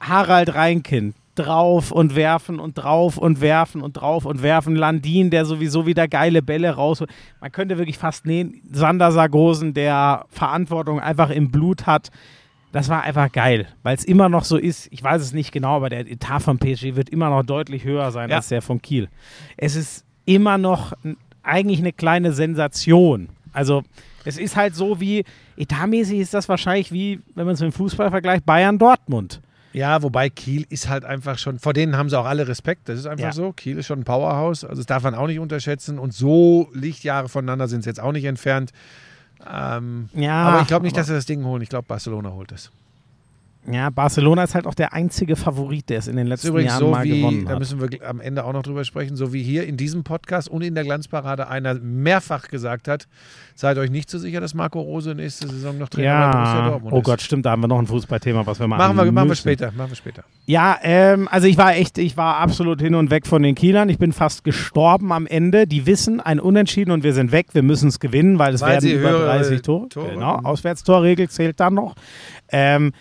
Harald Reinkind drauf und werfen und drauf und werfen und drauf und werfen. Landin, der sowieso wieder geile Bälle raus. Man könnte wirklich fast nehmen. Sander Sargosen, der Verantwortung einfach im Blut hat. Das war einfach geil, weil es immer noch so ist. Ich weiß es nicht genau, aber der Etat von PSG wird immer noch deutlich höher sein Ja. als der von Kiel. Es ist immer noch eigentlich eine kleine Sensation. Also es ist halt so wie, etatmäßig ist das wahrscheinlich wie, wenn man es mit dem Fußball vergleicht, Bayern-Dortmund. Ja, wobei Kiel ist halt einfach schon, vor denen haben sie auch alle Respekt, das ist einfach Ja. so. Kiel ist schon ein Powerhouse, also das darf man auch nicht unterschätzen und so Lichtjahre voneinander sind es jetzt auch nicht entfernt. Ähm, Ja, aber ich glaube nicht, dass sie das Ding holen. Ich glaube, Barcelona holt es. Ja, Barcelona ist halt auch der einzige Favorit, der es in den letzten übrigens Jahren so mal wie, gewonnen da hat. müssen wir am Ende auch noch drüber sprechen, so wie hier in diesem Podcast und in der Glanzparade einer mehrfach gesagt hat, seid euch nicht so sicher, dass Marco Rose nächste Saison noch Trainer bei Borussia Ja, Dortmund oh ist. Gott, stimmt, da haben wir noch ein Fußballthema, was wir machen Machen wir, machen wir später, machen wir später. Ja, ähm, also ich war echt, ich war absolut hin und weg von den Kielern. Ich bin fast gestorben am Ende. Die wissen, ein Unentschieden und wir sind weg. Wir müssen es gewinnen, weil es Weil werden über höhere 30 Tore. Tore- Genau, Auswärtstorregel zählt dann noch. Ähm,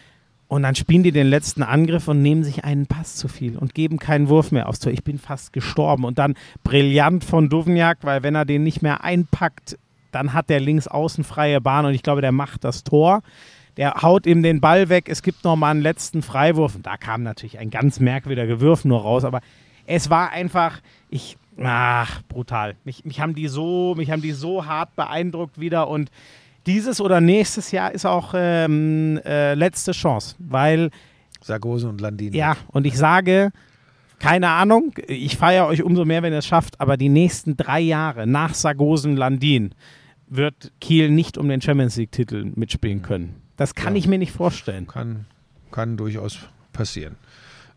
und dann spielen die den letzten Angriff und nehmen sich einen Pass zu viel und geben keinen Wurf mehr aufs Tor. Ich bin fast gestorben. Und dann brillant von Duvniak, weil wenn er den nicht mehr einpackt, dann hat der links außen freie Bahn und ich glaube, der macht das Tor. Der haut ihm den Ball weg. Es gibt noch mal einen letzten Freiwurf. Und da kam natürlich ein ganz merkwürdiger Gewürf nur raus. Aber es war einfach, ich, ach, brutal. Mich, mich, haben die so, mich haben die so hart beeindruckt wieder. Und dieses oder nächstes Jahr ist auch ähm, äh, letzte Chance. Weil, Sargose und Landin. ja, und ich sage, keine Ahnung, ich feiere euch umso mehr, wenn ihr es schafft. Aber die nächsten drei Jahre nach Sargosen-Landin wird Kiel nicht um den Champions League-Titel mitspielen können. Das kann Ja. ich mir nicht vorstellen. Kann, kann durchaus passieren.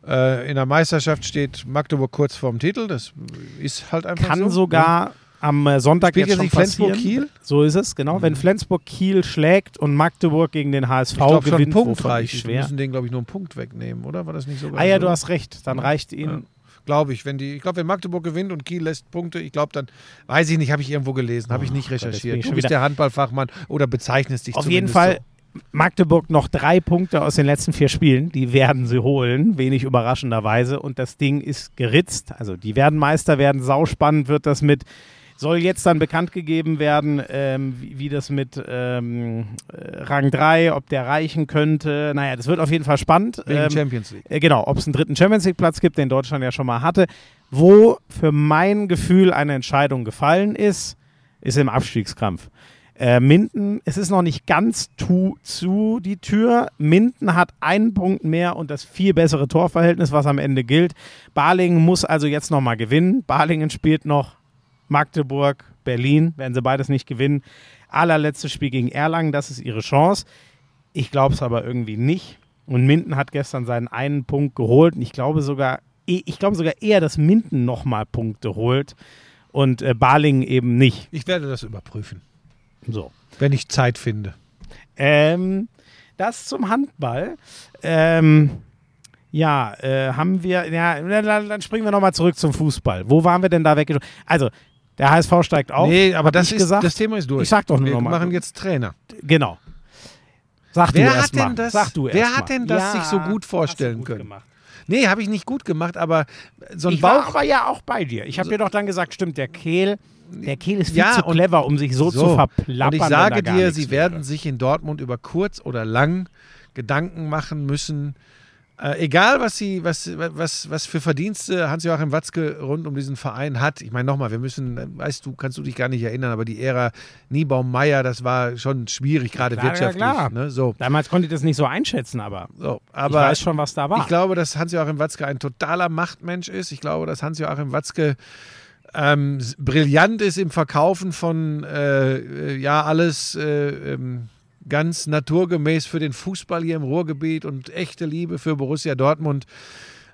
Äh, in der Meisterschaft steht Magdeburg kurz vorm Titel. Das ist halt einfach Kann so. sogar am äh, Sonntag Spielt jetzt schon passieren. Flensburg-Kiel? So ist es, genau. Wenn Flensburg Kiel schlägt und Magdeburg gegen den HSV Ich schon ein gewinnt, Punkt wovon ich reicht. Wir schwer. müssen den, glaube ich, nur einen Punkt wegnehmen, oder? War das nicht sogar Ah ja, so? du hast recht. Dann reicht ihnen. Glaube ich, wenn die, ich glaube, wenn Magdeburg gewinnt und Kiel lässt Punkte, ich glaube, dann weiß ich nicht, habe ich irgendwo gelesen, habe ich nicht recherchiert. ich Du schon bist der Handballfachmann oder bezeichnest dich Auf jeden Fall Magdeburg noch drei Punkte aus den letzten vier Spielen. Die werden sie holen, wenig überraschenderweise. Und das Ding ist geritzt. Also die werden Meister werden. Sauspannend wird das mit. Soll jetzt dann bekannt gegeben werden, ähm, wie, wie das mit ähm, äh, Rang 3, ob der reichen könnte. Naja, das wird auf jeden Fall spannend. Wegen Ähm, Champions League. äh, genau, ob es einen dritten Champions League Platz gibt, den Deutschland ja schon mal hatte. Wo für mein Gefühl eine Entscheidung gefallen ist, ist im Abstiegskampf. Äh, Minden, es ist noch nicht ganz tu, zu die Tür. Minden hat einen Punkt mehr und das viel bessere Torverhältnis, was am Ende gilt. Balingen muss also jetzt noch mal gewinnen. Balingen spielt noch Magdeburg, Berlin, werden sie beides nicht gewinnen. Allerletztes Spiel gegen Erlangen, das ist ihre Chance. Ich glaube es aber irgendwie nicht. Und Minden hat gestern seinen einen Punkt geholt. Und ich glaube sogar, ich glaube sogar eher, dass Minden nochmal Punkte holt und äh, Balingen eben nicht. Ich werde das überprüfen, So. wenn ich Zeit finde. Ähm, das zum Handball. Ähm, ja, äh, haben wir, ja, dann, springen wir nochmal zurück zum Fußball. Wo waren wir denn da weggegangen? Also, der HSV steigt auf. nee, aber das, ich ist, gesagt. das Thema ist durch. Ich sag doch nur Wir noch mal. machen jetzt Trainer. Genau. Sag Wer du hat erst mal. denn das- Sag du wer erst hat mal. denn das sich so gut vorstellen gut können? Gemacht. Nee, habe ich nicht gut gemacht, aber so ein Ich war Bauch. aber ja auch bei dir. Ich habe dir doch dann gesagt, stimmt, der Kehl, der Kehl ist viel Ja, zu clever, um sich so, zu verplappern. Und ich sage dir, sie werden sich in Dortmund über kurz oder lang Gedanken machen müssen. Äh, egal, was, sie, was, was, was für Verdienste Hans-Joachim Watzke rund um diesen Verein hat. Ich meine, nochmal, wir müssen, weißt du, kannst du dich gar nicht erinnern, aber die Ära Niebaum-Meyer, das war schon schwierig, gerade ja, wirtschaftlich. klar. Ne? So, Damals konnte ich das nicht so einschätzen, aber, so. ich Aber weiß schon, was da war. ich glaube, dass Hans-Joachim Watzke ein totaler Machtmensch ist. Ich glaube, dass Hans-Joachim Watzke ähm, brillant ist im Verkaufen von äh, äh, ja alles äh, ähm, ganz naturgemäß für den Fußball hier im Ruhrgebiet und echte Liebe für Borussia Dortmund.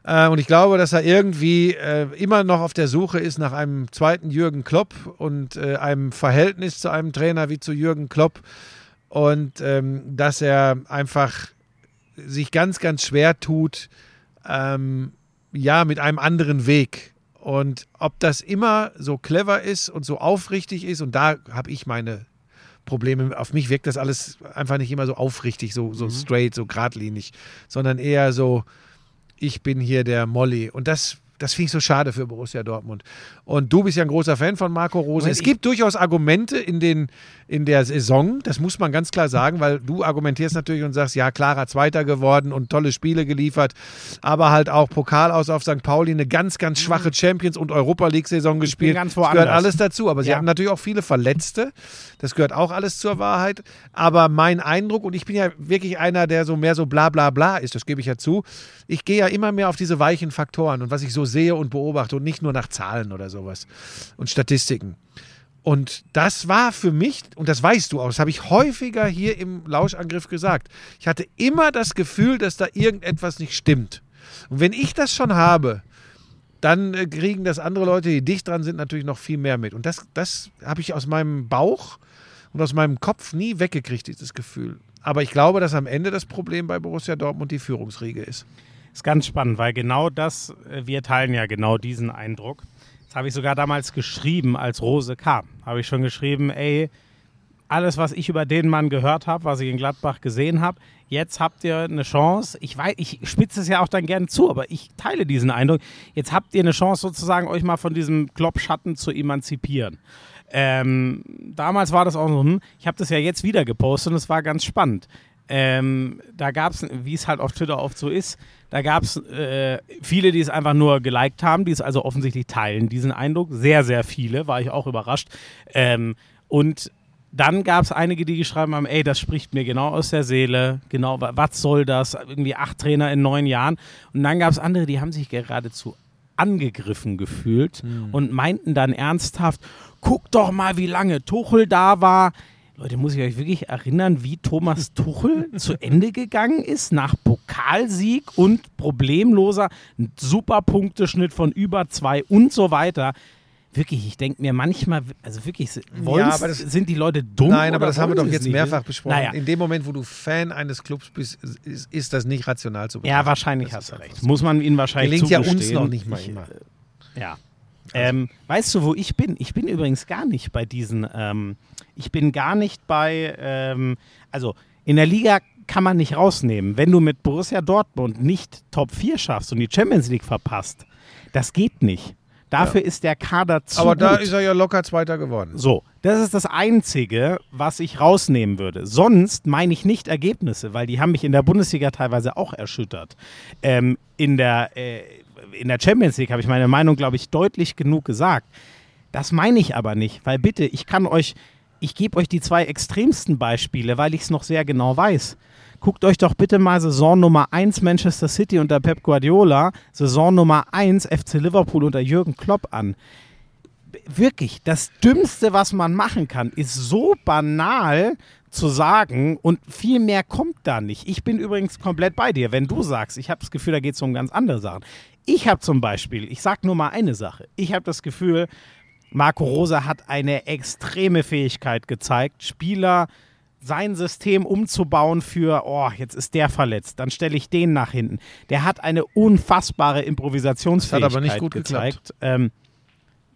Äh, und ich glaube, dass er irgendwie äh, immer noch auf der Suche ist nach einem zweiten Jürgen Klopp und äh, einem Verhältnis zu einem Trainer wie zu Jürgen Klopp. Und ähm, dass er einfach sich ganz, ganz schwer tut, ähm, ja, mit einem anderen Weg. Und ob das immer so clever ist und so aufrichtig ist, und da habe ich meine Probleme. Auf mich wirkt das alles einfach nicht immer so aufrichtig, so, so straight, so geradlinig, sondern eher so, ich bin hier der Molly. Und das das finde ich so schade für Borussia Dortmund. Und du bist ja ein großer Fan von Marco Rose. Moment, Es gibt durchaus Argumente in, den, in der Saison, das muss man ganz klar sagen, weil du argumentierst natürlich und sagst, ja, klarer Zweiter geworden und tolle Spiele geliefert, aber halt auch Pokal aus auf St. Pauli, eine ganz, ganz schwache Champions- und Europa League-Saison gespielt. ganz das gehört alles dazu, aber sie Ja. hatten natürlich auch viele Verletzte. Das gehört auch alles zur Wahrheit. Aber mein Eindruck, und ich bin ja wirklich einer, der so mehr so bla bla bla ist, das gebe ich ja zu, ich gehe ja immer mehr auf diese weichen Faktoren und was ich so sehe und beobachte und nicht nur nach Zahlen oder sowas und Statistiken. Und das war für mich, und das weißt du auch, das habe ich häufiger hier im Lauschangriff gesagt. Ich hatte immer das Gefühl, dass da irgendetwas nicht stimmt. Und wenn ich das schon habe, dann äh, kriegen das andere Leute, die dicht dran sind, natürlich noch viel mehr mit. Und das, das habe ich aus meinem Bauch und aus meinem Kopf nie weggekriegt, dieses Gefühl. Aber ich glaube, dass am Ende das Problem bei Borussia Dortmund die Führungsriege ist. Ist ganz spannend, weil genau das, äh, wir teilen ja genau diesen Eindruck. Das habe ich sogar damals geschrieben, als Rose kam. Habe ich schon geschrieben, ey, alles, was ich über den Mann gehört habe, was ich in Gladbach gesehen habe, jetzt habt ihr eine Chance. Ich weiß, ich spitze es ja auch dann gerne zu, aber ich teile diesen Eindruck. Jetzt habt ihr eine Chance, sozusagen euch mal von diesem Kloppschatten zu emanzipieren. Ähm, damals war das auch so, hm, ich habe das ja jetzt wieder gepostet und es war ganz spannend. Ähm, da gab es, wie es halt auf Twitter oft so ist, da gab es äh, viele, die es einfach nur geliked haben, die es also offensichtlich teilen, diesen Eindruck. Sehr, sehr viele, war ich auch überrascht. Ähm, und dann gab es einige, die geschrieben haben, ey, das spricht mir genau aus der Seele, genau, wa- was soll das? Irgendwie acht Trainer in neun Jahren. Und dann gab es andere, die haben sich geradezu angegriffen gefühlt und meinten dann ernsthaft, guck doch mal, wie lange Tuchel da war. Leute, muss ich euch wirklich erinnern, wie Thomas Tuchel zu Ende gegangen ist nach Pokalsieg und problemloser Superpunkteschnitt von über zwei und so weiter. Wirklich, ich denke mir manchmal, also wirklich, aber das- sind die Leute dumm? Nein, aber das haben wir doch jetzt mehrfach besprochen. Naja, In dem Moment, wo du Fan eines Clubs bist, ist, ist das nicht rational zu betrachten. ja, wahrscheinlich Das hast du recht. so. Muss man ihnen wahrscheinlich Gelingt ja uns zugestehen. noch nicht mal Ich, immer. Ja. Ähm, weißt du, wo ich bin? Ich bin übrigens gar nicht bei diesen, ähm, ich bin gar nicht bei, ähm, also in der Liga kann man nicht rausnehmen. Wenn du mit Borussia Dortmund nicht Top 4 schaffst und die Champions League verpasst, das geht nicht. Dafür ist der Kader zu Aber da gut. ist er ja locker Zweiter geworden. So, das ist das Einzige, was ich rausnehmen würde. Sonst meine ich nicht Ergebnisse, weil die haben mich in der Bundesliga teilweise auch erschüttert. Ähm, in, der, äh, in der Champions League habe ich meine Meinung, glaube ich, deutlich genug gesagt. Das meine ich aber nicht, weil bitte, ich kann euch, ich gebe euch die zwei extremsten Beispiele, weil ich es noch sehr genau weiß. Guckt euch doch bitte mal Saison Nummer 1 Manchester City unter Pep Guardiola, Saison Nummer 1 FC Liverpool unter Jürgen Klopp an wirklich, das Dümmste, was man machen kann, ist so banal zu sagen und viel mehr kommt da nicht. Ich bin übrigens komplett bei dir. Wenn du sagst, ich habe das Gefühl, da geht es um ganz andere Sachen. Ich habe zum Beispiel, ich sage nur mal eine Sache, ich habe das Gefühl, Marco Rosa hat eine extreme Fähigkeit gezeigt, Spieler sein System umzubauen für, oh, jetzt ist der verletzt, dann stelle ich den nach hinten. Der hat eine unfassbare Improvisationsfähigkeit Das hat aber nicht gut gezeigt. Ähm,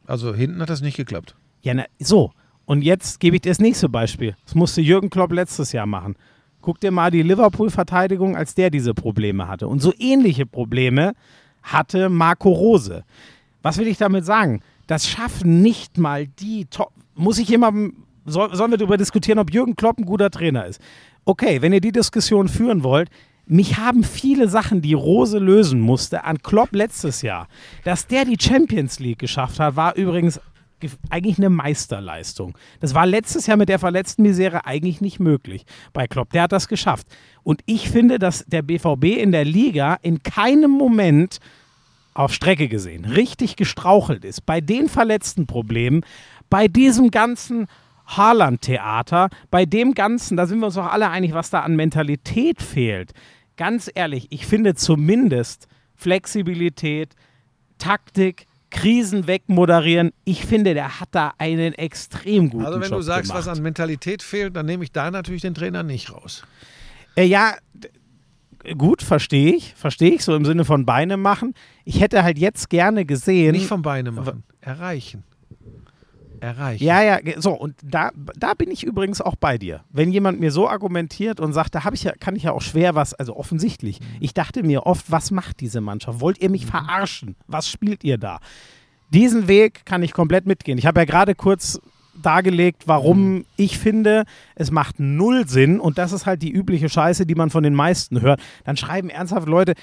Also hinten hat das nicht geklappt. ja, na, so. Und jetzt gebe ich dir das nächste Beispiel. Das musste Jürgen Klopp letztes Jahr machen. Guck dir mal die Liverpool-Verteidigung, als der diese Probleme hatte. Und so ähnliche Probleme hatte Marco Rose. Was will ich damit sagen? Das schaffen nicht mal die Top. Muss ich jemandem. Soll, sollen wir darüber diskutieren, ob Jürgen Klopp ein guter Trainer ist? Okay, wenn ihr die Diskussion führen wollt, mich haben viele Sachen, die Rose lösen musste, an Klopp letztes Jahr. Dass der die Champions League geschafft hat, war übrigens ge- eigentlich eine Meisterleistung. Das war letztes Jahr mit der verletzten Misere eigentlich nicht möglich bei Klopp. Der hat das geschafft. Und ich finde, dass der BVB in der Liga in keinem Moment auf Strecke gesehen richtig gestrauchelt ist. Bei den verletzten Problemen, bei diesem ganzen Haaland-Theater, bei dem Ganzen, da sind wir uns doch alle einig, was da an Mentalität fehlt. Ganz ehrlich, ich finde zumindest Flexibilität, Taktik, Krisen wegmoderieren. Ich finde, der hat da einen extrem guten Also wenn Job du sagst, gemacht. was an Mentalität fehlt, dann nehme ich da natürlich den Trainer nicht raus. Äh, ja, gut, verstehe ich. Verstehe ich, so im Sinne von Beine machen. Ich hätte halt jetzt gerne gesehen. Nicht vom Beine machen, erreichen. Erreichen. Ja, ja, so, und da, da bin ich übrigens auch bei dir. Wenn jemand mir so argumentiert und sagt, da habe ich ja, kann ich ja auch schwer was, also offensichtlich. Ich dachte mir oft, was macht diese Mannschaft? Wollt ihr mich verarschen? Was spielt ihr da? Diesen Weg kann ich komplett mitgehen. Ich habe ja gerade kurz dargelegt, warum ich finde, es macht null Sinn und das ist halt die übliche Scheiße, die man von den meisten hört. Dann schreiben ernsthaft Leute,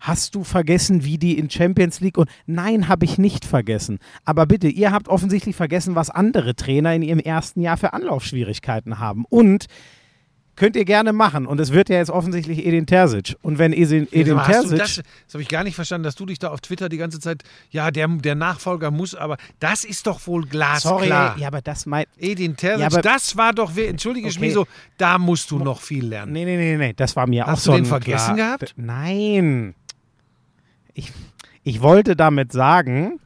Hast du vergessen, wie die in Champions League und nein, habe ich nicht vergessen. Aber bitte, ihr habt offensichtlich vergessen, was andere Trainer in ihrem ersten Jahr für Anlaufschwierigkeiten haben. Und könnt ihr gerne machen. Und es wird ja jetzt offensichtlich Edin Terzic. Und wenn Edin, Edin hast du Terzic. das das habe ich gar nicht verstanden, dass du dich da auf Twitter die ganze Zeit, ja, der, der Nachfolger muss, aber das ist doch wohl glasklar. sorry, ja, aber das meint. Edin Terzic, Ja, aber- das war doch, entschuldige ich Okay. so, da musst du noch viel lernen. Nee, nee, nee, nee, das war mir auch Hast so du den vergessen klar- gehabt? Nein. Ich, ich wollte damit sagen,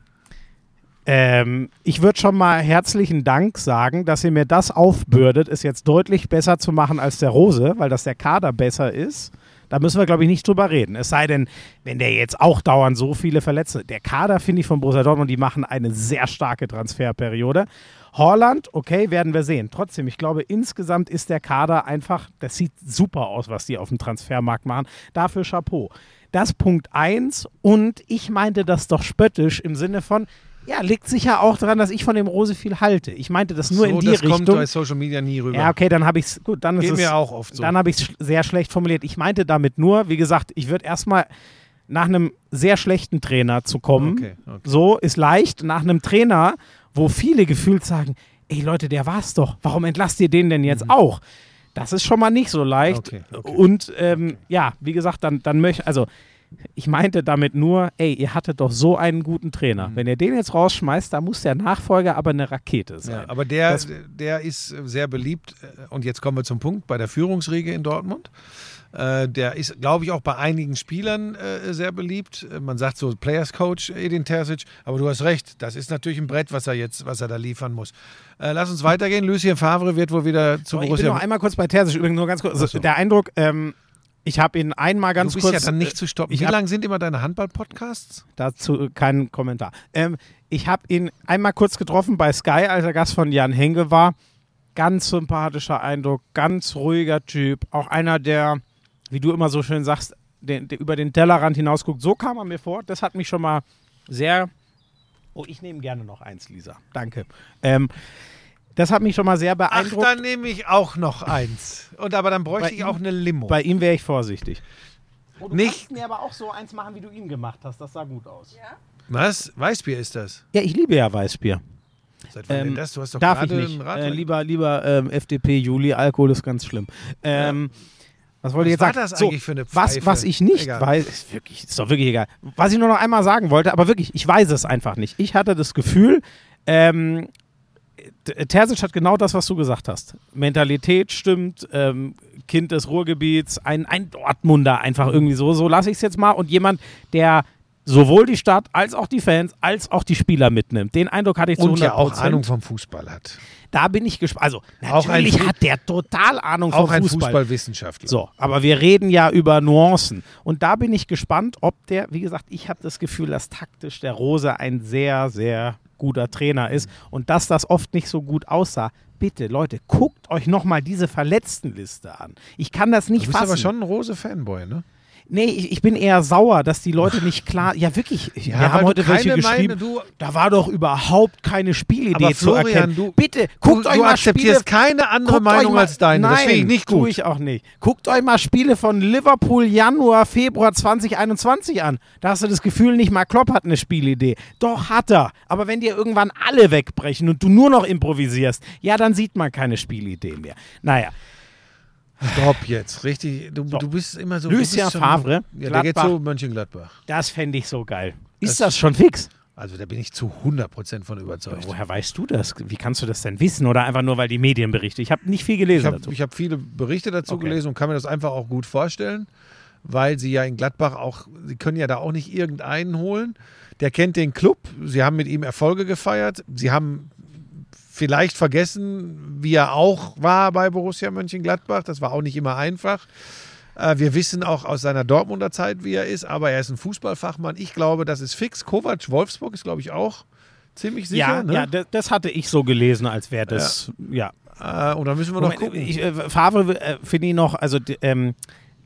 ähm, ich würde schon mal herzlichen Dank sagen, dass ihr mir das aufbürdet, es jetzt deutlich besser zu machen als der Rose, weil das der Kader besser ist. Da müssen wir, glaube ich, nicht drüber reden. Es sei denn, wenn der jetzt auch dauernd so viele Verletzte. Der Kader, finde ich, von Borussia Dortmund, die machen eine sehr starke Transferperiode. Holland, okay, werden wir sehen. Trotzdem, ich glaube, insgesamt ist der Kader einfach, das sieht super aus, was die auf dem Transfermarkt machen. Dafür Chapeau. Das Punkt eins. Und ich meinte das doch spöttisch im Sinne von, ja, liegt sicher auch daran, dass ich von dem Rose viel halte. Ich meinte das nur so, in die das Richtung. kommt bei Social Media nie rüber. Ja, okay, dann habe ich es. Gut, dann ist Geht es. mir auch oft so. Dann habe ich es sehr schlecht formuliert. Ich meinte damit nur, wie gesagt, ich würde erstmal nach einem sehr schlechten Trainer zu kommen. Okay, okay. So ist leicht. Nach einem Trainer, wo viele gefühlt sagen: Ey Leute, der war's doch. Warum entlasst ihr den denn jetzt auch? Das ist schon mal nicht so leicht. Okay, okay. Und ähm, ja, wie gesagt, dann, dann möchte also. Ich meinte damit nur, ey, ihr hattet doch so einen guten Mhm. Trainer. Wenn ihr den jetzt rausschmeißt, dann muss der Nachfolger aber eine Rakete sein. Ja, aber der, Das- der ist sehr beliebt. äh, Und jetzt kommen wir zum Punkt bei der Führungsriege in Dortmund. Äh, Der ist, glaube ich, auch bei einigen Spielern äh, sehr beliebt. Äh, Man sagt so Players Coach Edin Terzic, aber du hast recht, das ist natürlich ein Brett, was er jetzt, was er da liefern muss. Äh, Lass uns weitergehen. Lucien Favre wird wohl wieder zu Aber ich bin Borussia. noch einmal kurz bei Terzic, übrigens nur ganz kurz. So. Der Eindruck, ähm, ich habe ihn einmal ganz du bist kurz. ja dann nicht zu stoppen. Wie hab- lang sind immer deine Handball-Podcasts? Dazu keinen Kommentar. Ähm, ich habe ihn einmal kurz getroffen bei Sky, als er Gast von Jan Henke war. Ganz sympathischer Eindruck, ganz ruhiger Typ. Auch einer, der, wie du immer so schön sagst, den, der über den Tellerrand hinausguckt. So kam er mir vor. Das hat mich schon mal sehr. Oh, ich nehme gerne noch eins, Lisa. Danke. Ähm, das hat mich schon mal sehr Ach, beeindruckt. dann nehme ich auch noch eins. Und aber dann bräuchte Bei ich ihm- auch eine Limo. Bei ihm wäre ich vorsichtig. Oh, du Nicht- kannst mir aber auch so eins machen, wie du ihn gemacht hast. Das sah gut aus. Ja, Was? Weißbier ist das? ich liebe ja Weißbier. Seit wann Ähm, denn das? Du hast doch Darf ich gerade nicht. einen Äh, lieber lieber ähm, FDP Juli, Alkohol ist ganz schlimm. Ähm, Was wollte ich jetzt Was war sagen? das so, eigentlich für eine was, Pfeife? was ich nicht Egal. weiß, ist, wirklich, ist doch wirklich egal. Was ich nur noch einmal sagen wollte, aber wirklich, ich weiß es einfach nicht. Ich hatte das Gefühl, ähm, Terzic hat genau das, was du gesagt hast. Mentalität stimmt, ähm, Kind des Ruhrgebiets, ein, ein Dortmunder einfach irgendwie so. So lasse ich es jetzt mal. Und jemand, der sowohl die Stadt als auch die Fans als auch die Spieler mitnimmt. Den Eindruck hatte ich zu Und 100 ja auch Ahnung vom Fußball hat. Da bin ich gespannt. Also, ein natürlich hat der total Ahnung vom Auch ein Fußball. Fußballwissenschaftler. So, aber wir reden ja über Nuancen. Und da bin ich gespannt, ob der, wie gesagt, ich habe das Gefühl, dass taktisch der Rose ein sehr, sehr guter Trainer ist und dass das oft nicht so gut aussah. Bitte, Leute, guckt euch nochmal diese Verletztenliste an. Ich kann das Du nicht bist fassen. aber schon ein Rose-Fanboy, ne? Nee, ich, ich bin eher sauer, dass die Leute nicht klar. Ja, wirklich. wir weil haben heute welche geschrieben. Meine- du- da war doch überhaupt keine Spielidee Aber zu erkennen. du- Bitte, guckt du, euch du mal akzeptierst Spiele keine andere Meinung mal, als deine. Nein, das finde ich nicht tue gut. ich auch nicht. Guckt euch mal Spiele von Liverpool Januar, Februar 2021 an. Da hast du das Gefühl, nicht mal Klopp hat eine Spielidee. Doch hat er. Aber wenn dir irgendwann alle wegbrechen und du nur noch improvisierst, ja, dann sieht man keine Spielidee mehr. Naja, Stopp jetzt, richtig. Du, du bist immer so. Lucien du bist schon- Favre, Ja, der geht zu Mönchengladbach. das fände ich so geil. Ist Das- das, schon fix? Also da bin ich zu 100% von überzeugt. Woher weißt du das? Wie kannst du das denn wissen? Oder einfach nur, weil die Medien berichten? Ich habe nicht viel gelesen Ich habe hab viele Berichte dazu Okay. gelesen und kann mir das einfach auch gut vorstellen, weil sie ja in Gladbach auch, sie können ja da auch nicht irgendeinen holen. Der kennt den Club, sie haben mit ihm Erfolge gefeiert, sie haben vielleicht vergessen, wie er auch war bei Borussia Mönchengladbach. Das war auch nicht immer einfach. Äh, Wir wissen auch aus seiner Dortmunder Zeit, wie er ist, aber er ist ein Fußballfachmann. Ich glaube, das ist fix. Kovac Wolfsburg ist, glaube ich, auch ziemlich sicher. ja, ne? ja das, das hatte ich so gelesen, als wäre das, ja. Äh, und da müssen wir noch Moment, gucken. Ich, äh, Favre äh, finde ich noch, also ähm,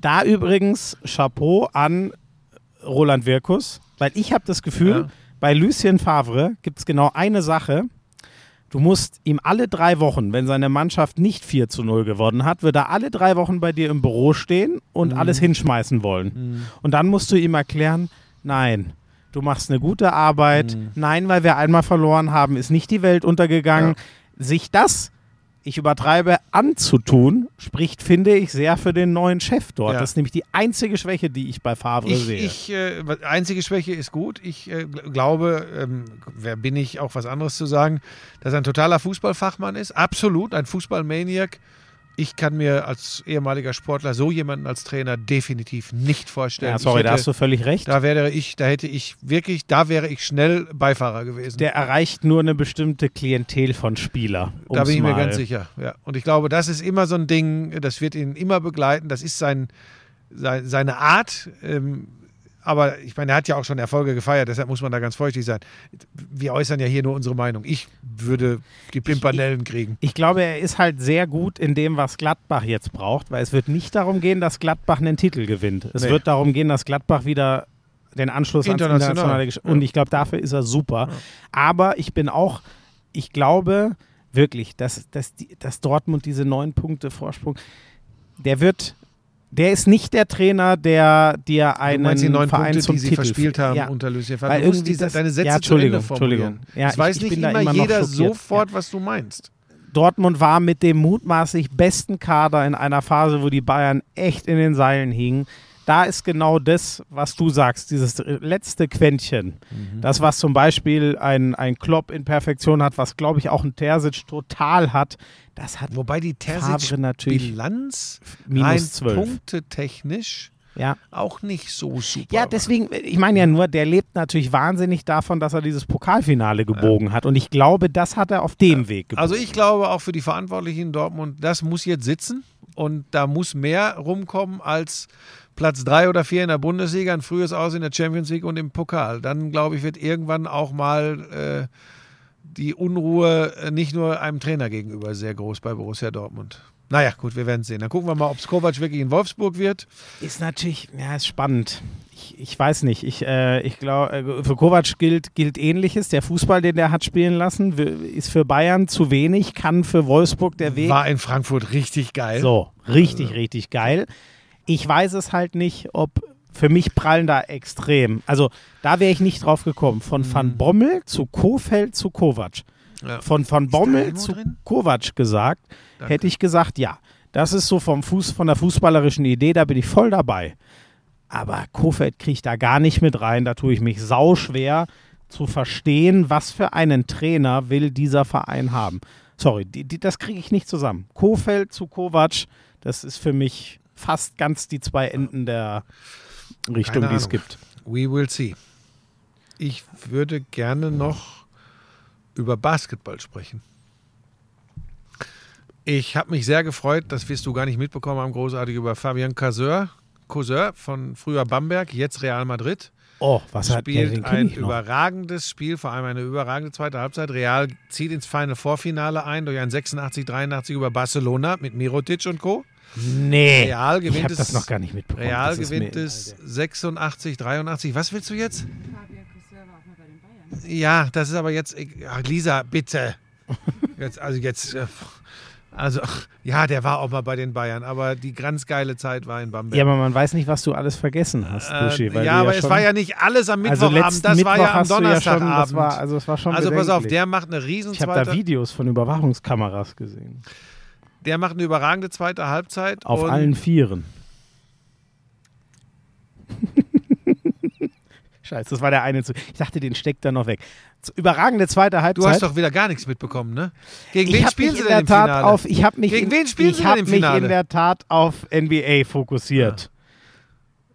da übrigens Chapeau an Roland Wirkus, weil ich habe das Gefühl, Ja. bei Lucien Favre gibt es genau eine Sache. Du musst ihm alle drei Wochen, wenn seine Mannschaft nicht 4 zu 0 gewonnen hat, wird er alle drei Wochen bei dir im Büro stehen und alles hinschmeißen wollen. Und dann musst du ihm erklären, nein, du machst eine gute Arbeit. Nein, weil wir einmal verloren haben, ist nicht die Welt untergegangen. Sich das, ich übertreibe, anzutun, spricht, finde ich, sehr für den neuen Chef dort. Ja. Das ist nämlich die einzige Schwäche, die ich bei Favre Ich, sehe. ich äh, einzige Schwäche ist gut. Ich äh, gl- glaube, ähm, wer bin ich, auch was anderes zu sagen, dass er ein totaler Fußballfachmann ist. Absolut, ein Fußballmaniac. Ich kann mir als ehemaliger Sportler so jemanden als Trainer definitiv nicht vorstellen. ja, sorry, ich da hätte, hast du völlig recht. da wäre ich, da hätte ich wirklich, da wäre ich schnell Beifahrer gewesen. Der erreicht nur eine bestimmte Klientel von Spieler. Da bin ich mir mal- ganz sicher. Ja. Und ich glaube, das ist immer so ein Ding, das wird ihn immer begleiten. Das ist sein, sein, seine Art. Ähm, aber ich meine, er hat ja auch schon Erfolge gefeiert, deshalb muss man da ganz feuchtig sein. Wir äußern ja hier nur unsere Meinung. Ich würde die Pimpanellen kriegen. Ich glaube, er ist halt sehr gut in dem, was Gladbach jetzt braucht, weil es wird nicht darum gehen, dass Gladbach einen Titel gewinnt. Es Nee. wird darum gehen, dass Gladbach wieder den Anschluss ans International. internationale Gesch- Ja. Und ich glaube, dafür ist er super. Aber ich bin auch, ich glaube wirklich, dass, dass, die, dass Dortmund diese neun Punkte Vorsprung, der wird, der ist nicht der Trainer, der dir Du einen meinst die neun Verein Punkte, zum die sie Titel verspielt haben Ja. unter Weil Favre. Du musst irgendwie diese, das- deine Sätze ja, Entschuldigung. Entschuldigung. Ja, ich- weiß ich nicht immer immer jeder sofort, was du meinst. Dortmund war mit dem mutmaßlich besten Kader in einer Phase, wo die Bayern echt in den Seilen hingen. Da ist genau das, was du sagst, dieses letzte Quäntchen. Mhm. Das, was zum Beispiel ein, ein Klopp in Perfektion hat, was, glaube ich, auch ein Terzic total hat, das hat Wobei die Terzic-Bilanz minus rein 12. punktetechnisch Ja. auch nicht so super Ja, deswegen, ich meine ja nur, der lebt natürlich wahnsinnig davon, dass er dieses Pokalfinale gebogen hat. Und ich glaube, das hat er auf dem Weg gebogen. Also ich glaube auch für die Verantwortlichen in Dortmund, das muss jetzt sitzen und da muss mehr rumkommen als Platz drei oder vier in der Bundesliga, ein frühes Aus in der Champions League und im Pokal. Dann glaube ich, wird irgendwann auch mal äh, die Unruhe äh, nicht nur einem Trainer gegenüber sehr groß bei Borussia Dortmund. Naja, gut, wir werden sehen. Dann gucken wir mal, ob es Kovac wirklich in Wolfsburg wird. Ist natürlich, ja, ist spannend. Ich, ich weiß nicht. Ich, äh, ich glaube, für Kovac gilt, gilt Ähnliches. Der Fußball, den der hat spielen lassen, ist für Bayern zu wenig, kann für Wolfsburg der Weg. War in Frankfurt richtig geil. So, richtig, richtig geil. Ich weiß es halt nicht, ob für mich prallen da extrem. Also da wäre ich nicht drauf gekommen. Von Van Bommel zu Kofeld zu Kovac. Mhm. Ja. Von Van Bommel zu drin? Kovac gesagt, Danke. hätte ich gesagt, ja. Das ist so vom Fuß, von der fußballerischen Idee, da bin ich voll dabei. Aber Kofeld kriegt da gar nicht mit rein. Da tue ich mich sau schwer zu verstehen, was für einen Trainer will dieser Verein haben. Sorry, die, die, das kriege ich nicht zusammen. Kofeld zu Kovac, das ist für mich fast ganz die zwei Enden der Richtung, die es gibt. We will see. Ich würde gerne noch über Basketball sprechen. Ich habe mich sehr gefreut, das wirst du gar nicht mitbekommen haben, großartig über Fabian Casseur, Casseur von früher Bamberg, jetzt Real Madrid. Oh, was hat Spielt den ein König noch? überragendes Spiel, vor allem eine überragende zweite Halbzeit. Real zieht ins Final Vorfinale ein durch ein 86-83 über Barcelona mit Mirotic und Co. Nee, Real gewinnt ich habe es- das noch gar nicht mitbekommen. Real gewinnt es 86, 83. Was willst du jetzt? Ja, das ist aber jetzt. Ach, Lisa, bitte. Jetzt, also jetzt. äh, Also, ja, der war auch mal bei den Bayern, aber die ganz geile Zeit war in Bamberg. Ja, aber man weiß nicht, was du alles vergessen hast, Buschi. äh, ja, aber es schon- war ja nicht alles am also Mittwochabend, letzten das Mittwoch war ja am ja schon, Donnerstagabend. das war, also es war schon also pass auf, der macht eine riesen Ich habe da Videos von Überwachungskameras gesehen. Der macht eine überragende zweite Halbzeit. Auf allen Vieren. Scheiße, das war der eine zu. Ich dachte, den steckt er noch weg. Überragende zweite Halbzeit. Du hast doch wieder gar nichts mitbekommen, ne? Gegen ich wen spielen sie in denn der im Tat Finale? auf, ich habe mich Gegen in, wen spielen ich sie denn mich in der Tat auf NBA fokussiert.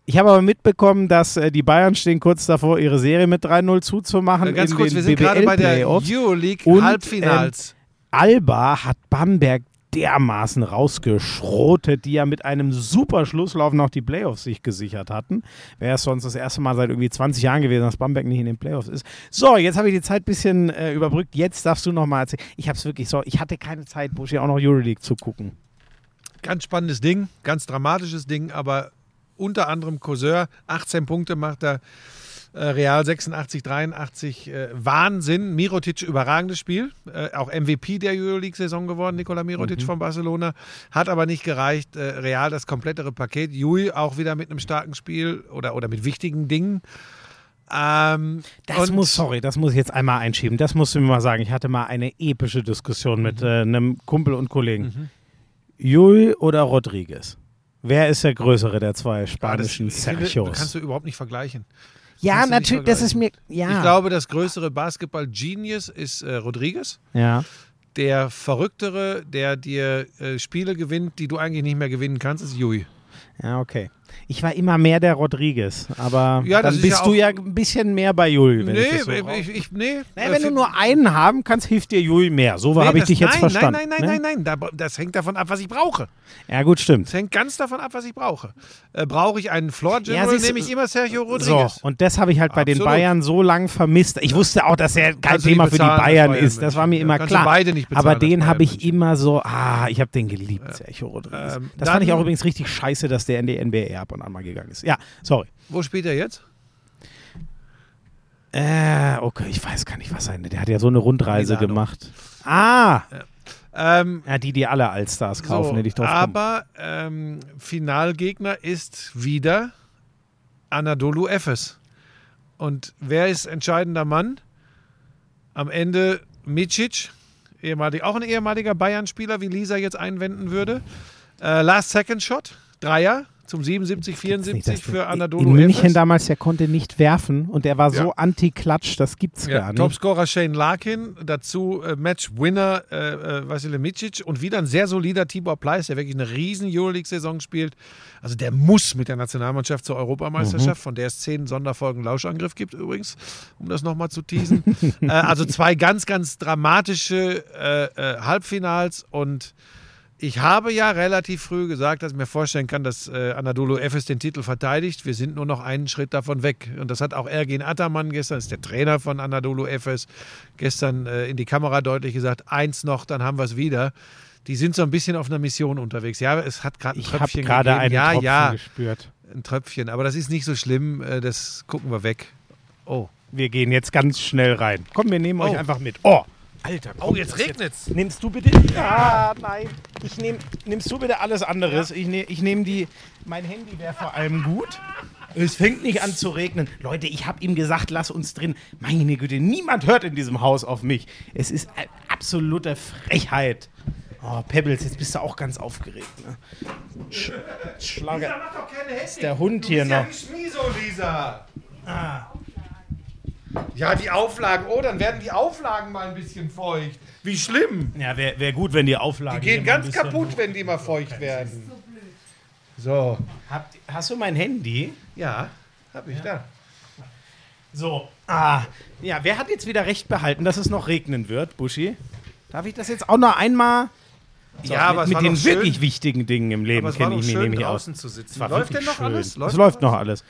Ich habe aber mitbekommen, dass äh, die Bayern stehen kurz davor, ihre Serie mit 3-0 zuzumachen. Äh, Ganz kurz, wir sind gerade bei der BBL-Playoffs. Euroleague Und, ähm, Halbfinals. Alba hat Bamberg dermaßen rausgeschrotet, die ja mit einem super Schlusslauf noch die Playoffs sich gesichert hatten. Wäre es sonst das erste Mal seit irgendwie 20 Jahren gewesen, dass Bamberg nicht in den Playoffs ist. So, jetzt habe ich die Zeit ein bisschen äh, überbrückt. Jetzt darfst du noch mal erzählen. Ich habe es wirklich so, ich hatte keine Zeit, Buschi, auch noch Euroleague zu gucken. Ganz spannendes Ding, ganz dramatisches Ding, aber unter anderem Courseur, 18 Punkte macht er, Real 86, 83, äh, Wahnsinn. Mirotic, überragendes Spiel, äh, auch MVP der Euroleague-Saison geworden, Nikola Mirotic von Barcelona, hat aber nicht gereicht. Äh, Real das komplettere Paket, Jui auch wieder mit einem starken Spiel oder, oder mit wichtigen Dingen. Ähm, Das muss, sorry, das muss ich jetzt einmal einschieben. Das musst du mir mal sagen. Ich hatte mal eine epische Diskussion mit äh, einem Kumpel und Kollegen. Jul oder Rodriguez? Wer ist der größere der zwei Ah, das, spanischen ich finde, Sergios? kannst du überhaupt nicht vergleichen. Ja, kannst natürlich, das ist mir. Ja. Ich glaube, das größere Basketball-Genius ist äh, Rodriguez. ja. Der verrücktere, der dir äh, Spiele gewinnt, die du eigentlich nicht mehr gewinnen kannst, ist Jui. Ja, okay. Ich war immer mehr der Rodriguez, aber Ja, dann ist bist ja du ja ein bisschen mehr bei Jul. Wenn nee, ich so ich, ich, nee. naja, wenn du nur einen haben kannst, hilft dir Jul mehr. So nee, habe ich dich jetzt nein, verstanden. Nein, nein, ne? nein, nein, nein. Da, das hängt davon ab, was ich brauche. Ja, gut, stimmt. Das hängt ganz davon ab, was ich brauche. Äh, brauche ich einen Floor Ja, General, du, nehme ich immer Sergio So, Rodriguez. und das habe ich halt bei den Absolut. Bayern so lang vermisst. Ich wusste auch, dass er kein Kannst Thema für die Bayern ist. Das war mir immer klar. beide nicht bezahlen Aber den habe ich immer so, ah, ich habe den geliebt, Sergio Rodriguez. Ähm, das fand ich auch übrigens richtig scheiße, dass der in die NBA ab und an mal gegangen ist. Ja, sorry. Wo spielt er jetzt? Äh, okay, ich weiß gar nicht, was sein. Der hat ja so eine Rundreise Milano. gemacht. Ah, Ähm, ja, die, die alle Allstars kaufen, so, hätte ich drauf aber ähm, Finalgegner ist wieder Anadolu Efes. Und wer ist entscheidender Mann? Am Ende Micic, ehemalig, auch ein ehemaliger Bayern-Spieler, wie Lisa jetzt einwenden würde. Äh, Last Second Shot, Dreier zum 77, Nicht, 74 dass für Anadolu In München damals, der konnte nicht werfen und der war so Ja. anti-Klatsch, das gibt's Ja, gar nicht. Topscorer Shane Larkin, dazu äh, Match-Winner äh, äh, Vasile Micic und wieder ein sehr solider Tibor Pleiss, der wirklich eine riesen Euroleague-Saison spielt. Also der muss mit der Nationalmannschaft zur Europameisterschaft, von der es zehn Sonderfolgen Lauschangriff gibt übrigens, um das nochmal zu teasen. äh, also zwei ganz, ganz dramatische äh, äh, Halbfinals und ich habe ja relativ früh gesagt, dass ich mir vorstellen kann, dass äh, Anadolu Efes den Titel verteidigt. Wir sind nur noch einen Schritt davon weg. Und das hat auch Ergin Ataman gestern, ist der Trainer von Anadolu Efes, gestern äh, in die Kamera deutlich gesagt, eins noch, dann haben wir es wieder. Die sind so ein bisschen auf einer Mission unterwegs. Ja, es hat gerade ein ich Tröpfchen gerade einen ja, Tropfen ja, gespürt. ein Tröpfchen. Aber das ist nicht so schlimm. Äh, das gucken wir weg. Oh. Wir gehen jetzt ganz schnell rein. Komm, wir nehmen euch Oh. einfach mit. Oh, Alter. Oh, komm, jetzt das regnet's. Nimmst du bitte. Ja, nein. Ich nehm, nimmst du bitte alles anderes. Ich, nehm, ich nehme die. Mein Handy wäre vor allem gut. Es fängt nicht an zu regnen. Leute, ich habe ihm gesagt, lass uns drin. Meine Güte, niemand hört in diesem Haus auf mich. Es ist eine absolute Frechheit. Oh, Pebbles, jetzt bist du auch ganz aufgeregt. Ne? Sch Schlange. Ist der Hund hier noch? Schmieso, Lisa. Ja, die Auflagen. Oh, dann werden die Auflagen mal ein bisschen feucht. Wie schlimm. Ja, wäre wär gut, wenn die Auflage. Die gehen ganz kaputt, wenn die mal feucht werden. So. Habt, hast du mein Handy? Ja, hab ich da. So. Ah, ja, wer hat jetzt wieder recht behalten, dass es noch regnen wird, Buschi? Darf ich das jetzt auch noch einmal? So, Ja, aber mit, es mit den schön. wirklich wichtigen Dingen im Leben Aber kenne ich mich nämlich aus. draußen zu sitzen. Läuft denn noch schön. alles? es Läuft läuft noch noch alles.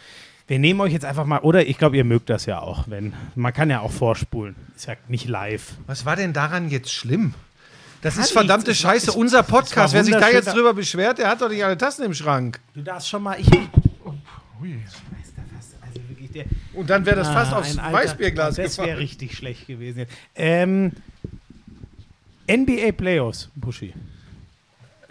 Wir nehmen euch jetzt einfach mal, oder ich glaube, ihr mögt das ja auch, wenn man kann ja auch vorspulen. Ist ja nicht live. Was war denn daran jetzt schlimm? Das Gar ist verdammte nichts. Scheiße. Unser Podcast, wer sich da jetzt drüber beschwert, der hat doch nicht alle Tassen im Schrank. Du darfst schon mal. Ich, da fast, also Und dann wäre das fast Ah, aufs ein alter- Weißbierglas Das wäre gefallen. richtig schlecht gewesen. Ähm, NBA Playoffs, Buschi.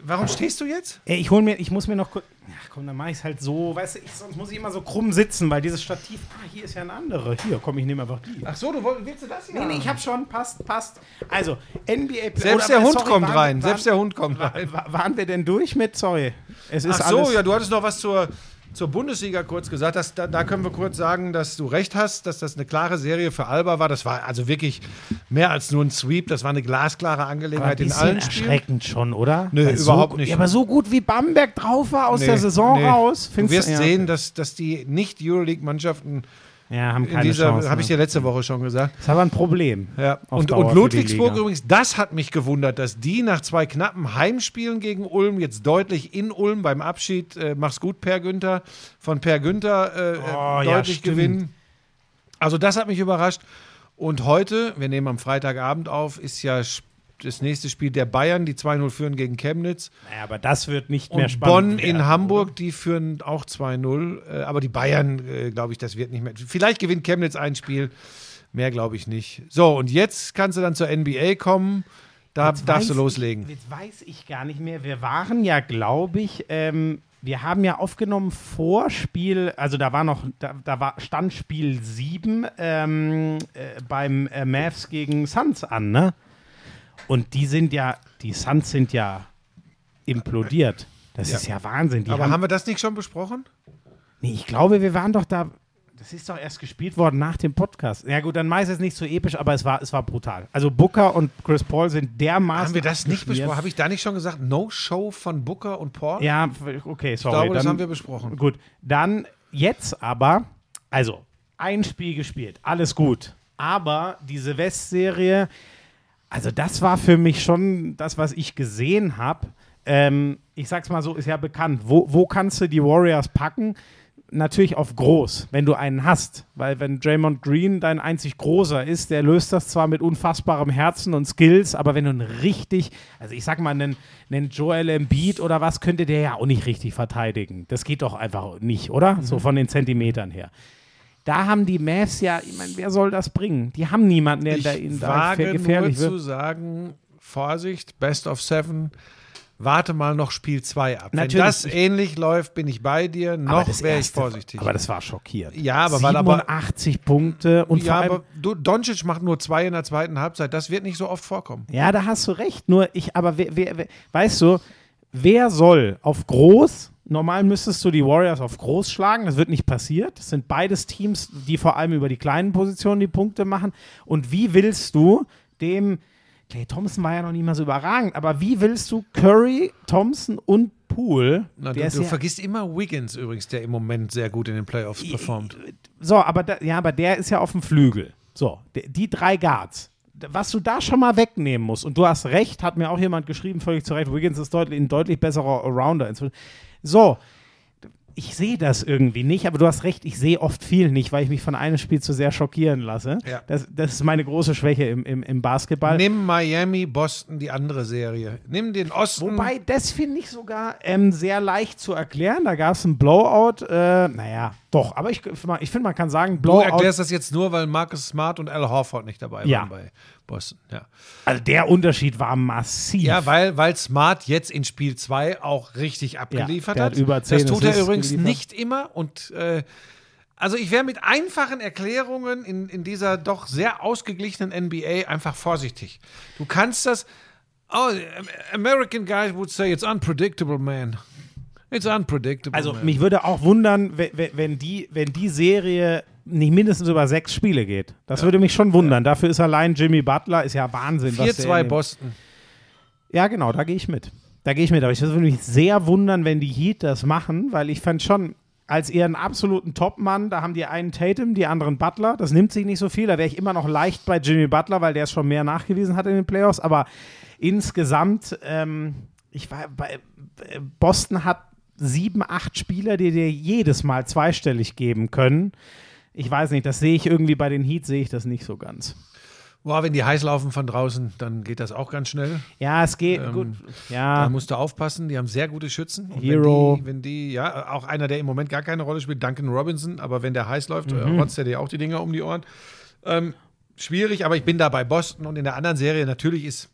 Warum stehst du jetzt? Ich hol mir, ich muss mir noch kurz. Ach komm, dann mach ich es halt so. Weißt du, ich, sonst muss ich immer so krumm sitzen, weil dieses Stativ. Ah, hier ist ja ein andere. Hier, komm, ich nehme einfach die. Ach so, du woll- willst du das hier? Nee, nee, ich hab schon. Passt, passt. Also, NBA. Selbst der Hund kommt rein. Selbst der Hund kommt rein. Wa- Waren wir denn durch mit? Sorry. Es ist Ach so, alles, ja, du hattest noch was zur, zur Bundesliga kurz gesagt. Dass, da, da können wir kurz sagen, dass du recht hast, dass das eine klare Serie für Alba war. Das war also wirklich mehr als nur ein Sweep. Das war eine glasklare Aber ein Angelegenheit in allen Spielen. erschreckend schon, oder? Nö, Weil überhaupt so, nicht. Ja, aber so gut wie Bamberg drauf war aus Nee, der Saison nee. raus. Du wirst ja. sehen, dass, dass die Nicht-Euroleague-Mannschaften Ja, haben In keine dieser, Chance. habe ich dir letzte Woche schon gesagt. Das ist aber ein Problem. Ja. Und, und Ludwigsburg übrigens, das hat mich gewundert, dass die nach zwei knappen Heimspielen gegen Ulm jetzt deutlich in Ulm beim Abschied, äh, mach's gut, Per Günther, von Per Günther äh, Oh, äh, ja, deutlich stimmt. gewinnen. Also das hat mich überrascht. Und heute, wir nehmen am Freitagabend auf, ist ja sp- das nächste Spiel der Bayern, die 2-0 führen gegen Chemnitz. Naja, aber das wird nicht mehr Und spannend. Bonn in werden, Hamburg, die führen auch 2-0. Äh, aber die Bayern, äh, glaube ich, das wird nicht mehr. Vielleicht gewinnt Chemnitz ein Spiel. Mehr glaube ich nicht. So, und jetzt kannst du dann zur NBA kommen. Da Jetzt darfst du loslegen. Ich, jetzt weiß ich gar nicht mehr. Wir waren ja, glaube ich, ähm, wir haben ja aufgenommen vor Spiel, also da war noch, da, da war, stand Spiel 7 ähm, äh, beim äh, Mavs gegen Suns an, ne? Und die sind ja, die Suns sind ja implodiert. Das Ja. ist ja Wahnsinn. Die Aber haben, haben wir das nicht schon besprochen? nee, ich glaube, wir waren doch da. Das ist doch erst gespielt worden nach dem Podcast. Ja gut, dann meist es nicht so episch, aber es war, es war brutal. Also Booker und Chris Paul sind dermaßen Haben wir das nicht besprochen? Habe ich da nicht schon gesagt? No-Show von Booker und Paul? Ja, okay, sorry. ich glaube, das dann, haben wir besprochen. Gut, dann jetzt aber, also ein Spiel gespielt, alles gut. Aber diese West-Serie, also das war für mich schon das, was ich gesehen habe. Ähm, ich sag's mal so, ist ja bekannt. Wo, wo kannst du die Warriors packen? Natürlich auf groß, wenn du einen hast. Weil wenn Draymond Green dein einzig großer ist, der löst das zwar mit unfassbarem Herzen und Skills, aber wenn du einen richtig, also ich sag mal, einen, einen Joel Embiid oder was, könnte der ja auch nicht richtig verteidigen. Das geht doch einfach nicht, oder? So von den Zentimetern her. Da haben die Mavs ja, ich meine, wer soll das bringen? Die haben niemanden, der Ich da ihnen da wage nur gefährlich zu wird. sagen, Vorsicht, Best of Seven, warte mal noch Spiel 2 ab. Natürlich. Wenn das ähnlich läuft, bin ich bei dir. Noch wäre ich vorsichtig. Aber das war schockierend. Ja, aber weil aber- 87 Punkte und vor ja, allem, aber du, Doncic macht nur zwei in der zweiten Halbzeit. Das wird nicht so oft vorkommen. Ja, da hast du recht. Nur ich, aber wer, wer, wer, weißt du, wer soll auf groß? Normal müsstest du die Warriors auf groß schlagen. Das wird nicht passiert. Das sind beides Teams, die vor allem über die kleinen Positionen die Punkte machen. Und wie willst du dem Clay Thompson war ja noch nicht mal so überragend, aber wie willst du Curry, Thompson und Poole? Na, du du ja- vergisst immer Wiggins übrigens, der im Moment sehr gut in den Playoffs performt. So, aber da, ja, aber der ist ja auf dem Flügel. So, die, die drei Guards. Was du da schon mal wegnehmen musst, und du hast recht, hat mir auch jemand geschrieben, völlig zu Recht, Wiggins ist deutlich, ein deutlich besserer Allrounder inzwischen. So, ich sehe das irgendwie nicht, aber du hast recht, ich sehe oft viel nicht, weil ich mich von einem Spiel zu sehr schockieren lasse. Ja. Das, das ist meine große Schwäche im, im, im Basketball. Nimm Miami, Boston, die andere Serie. Nimm den Osten. Wobei, das finde ich sogar ähm, sehr leicht zu erklären. Da gab es einen Blowout. Äh, naja, doch, aber ich, ich finde, man kann sagen, du Blowout. erklärst das jetzt nur, weil Marcus Smart und Al Horford nicht dabei Ja. waren bei Boston. Ja, Also der Unterschied war massiv. ja weil, weil Smart jetzt in Spiel 2 auch richtig abgeliefert der hat. hat über 10 das tut er übrigens geliefert. nicht immer. Und äh, also ich wäre mit einfachen Erklärungen in, in dieser doch sehr ausgeglichenen NBA einfach vorsichtig. Du kannst das. Oh, American guys would say it's unpredictable, man. It's unpredictable. Also man. mich würde auch wundern, we- we- wenn die, wenn die Serie nicht mindestens über sechs Spiele geht. Das würde mich schon wundern. Dafür ist allein Jimmy Butler, ist ja Wahnsinn. was der 4-2 in dem- Boston. Ja, genau, da gehe ich mit. Da gehe ich mit. Aber ich würde mich sehr wundern, wenn die Heat das machen, weil ich fand schon, als ihren absoluten Topmann, da haben die einen Tatum, die anderen Butler. Das nimmt sich nicht so viel. Da wäre ich immer noch leicht bei Jimmy Butler, weil der es schon mehr nachgewiesen hat in den Playoffs. Aber insgesamt, ähm, ich war bei äh, Boston hat sieben, acht Spieler, die dir jedes Mal zweistellig geben können. Ich weiß nicht, das sehe ich irgendwie bei den Heat, sehe ich das nicht so ganz. Boah, wenn die heiß laufen von draußen, dann geht das auch ganz schnell. Ja, es geht Ähm, gut. Da Ja, musst du aufpassen, die haben sehr gute Schützen. Und Hero. Wenn die, wenn die, ja, auch einer, der im Moment gar keine Rolle spielt, Duncan Robinson, aber wenn der heiß läuft, Mhm. äh, rotzt er dir auch die Dinger um die Ohren. Ähm, schwierig, aber ich bin da bei Boston und in der anderen Serie natürlich ist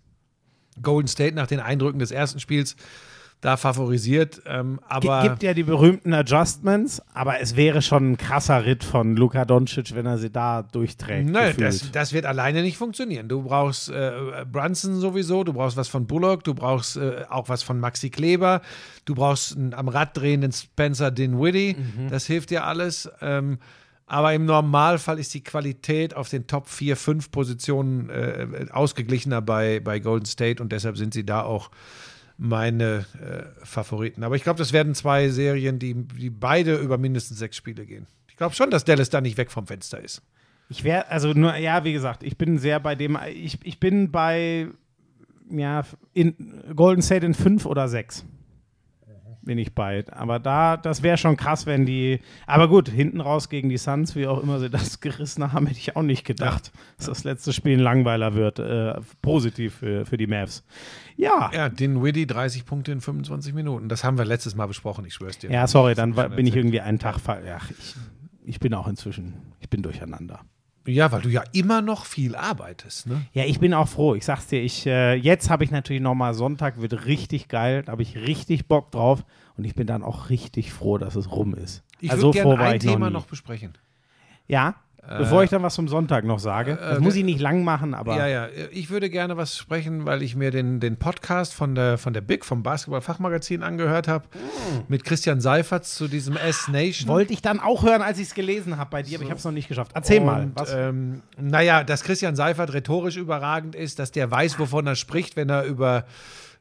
Golden State nach den Eindrücken des ersten Spiels da favorisiert. Ähm, aber gibt ja die berühmten Adjustments, aber es wäre schon ein krasser Ritt von Luka Doncic, wenn er sie da durchträgt. Nein, das, das wird alleine nicht funktionieren. Du brauchst äh, Brunson sowieso, du brauchst was von Bullock, du brauchst äh, auch was von Maxi Kleber, du brauchst einen am Rad drehenden Spencer Dinwiddie, das hilft dir alles. Ähm, aber im Normalfall ist die Qualität auf den Top 4, 5 Positionen äh, ausgeglichener bei, bei Golden State und deshalb sind sie da auch meine äh, Favoriten. Aber ich glaube, das werden zwei Serien, die, die beide über mindestens sechs Spiele gehen. Ich glaube schon, dass Dallas da nicht weg vom Fenster ist. Ich wäre, also nur, ja, wie gesagt, ich bin sehr bei dem, ich, ich bin bei, ja, in Golden State in fünf oder sechs. Bin ich bei. Aber da, das wäre schon krass, wenn die. Aber gut, hinten raus gegen die Suns, wie auch immer sie das gerissen haben, hätte ich auch nicht gedacht, dass das letzte Spiel ein Langweiler wird. Äh, positiv für, für die Mavs. Ja. Ja, den Widdy 30 Punkte in 25 Minuten. Das haben wir letztes Mal besprochen, ich schwör's dir. Ja, sorry, dann bin ich irgendwie einen Tag. Ja, ich, ich bin auch inzwischen, ich bin durcheinander. Ja, weil du ja immer noch viel arbeitest, ne? Ja, ich bin auch froh. Ich sag's dir, ich, äh, jetzt habe ich natürlich nochmal Sonntag, wird richtig geil. Da habe ich richtig Bock drauf. Und ich bin dann auch richtig froh, dass es rum ist. Ich also würde so froh gerne ein Thema noch, noch besprechen. Ja, bevor ich dann was zum Sonntag noch sage. Das muss ich nicht lang machen, aber Ja, ja, ich würde gerne was sprechen, weil ich mir den, den Podcast von der, von der Big, vom Basketball-Fachmagazin angehört habe, mit Christian Seifert zu diesem S-Nation. wollte ich dann auch hören, als ich es gelesen habe bei dir, aber ich habe es noch nicht geschafft. Erzähl mal. Und, Was? ähm, naja, dass Christian Seifert rhetorisch überragend ist, dass der weiß, wovon er spricht, wenn er über,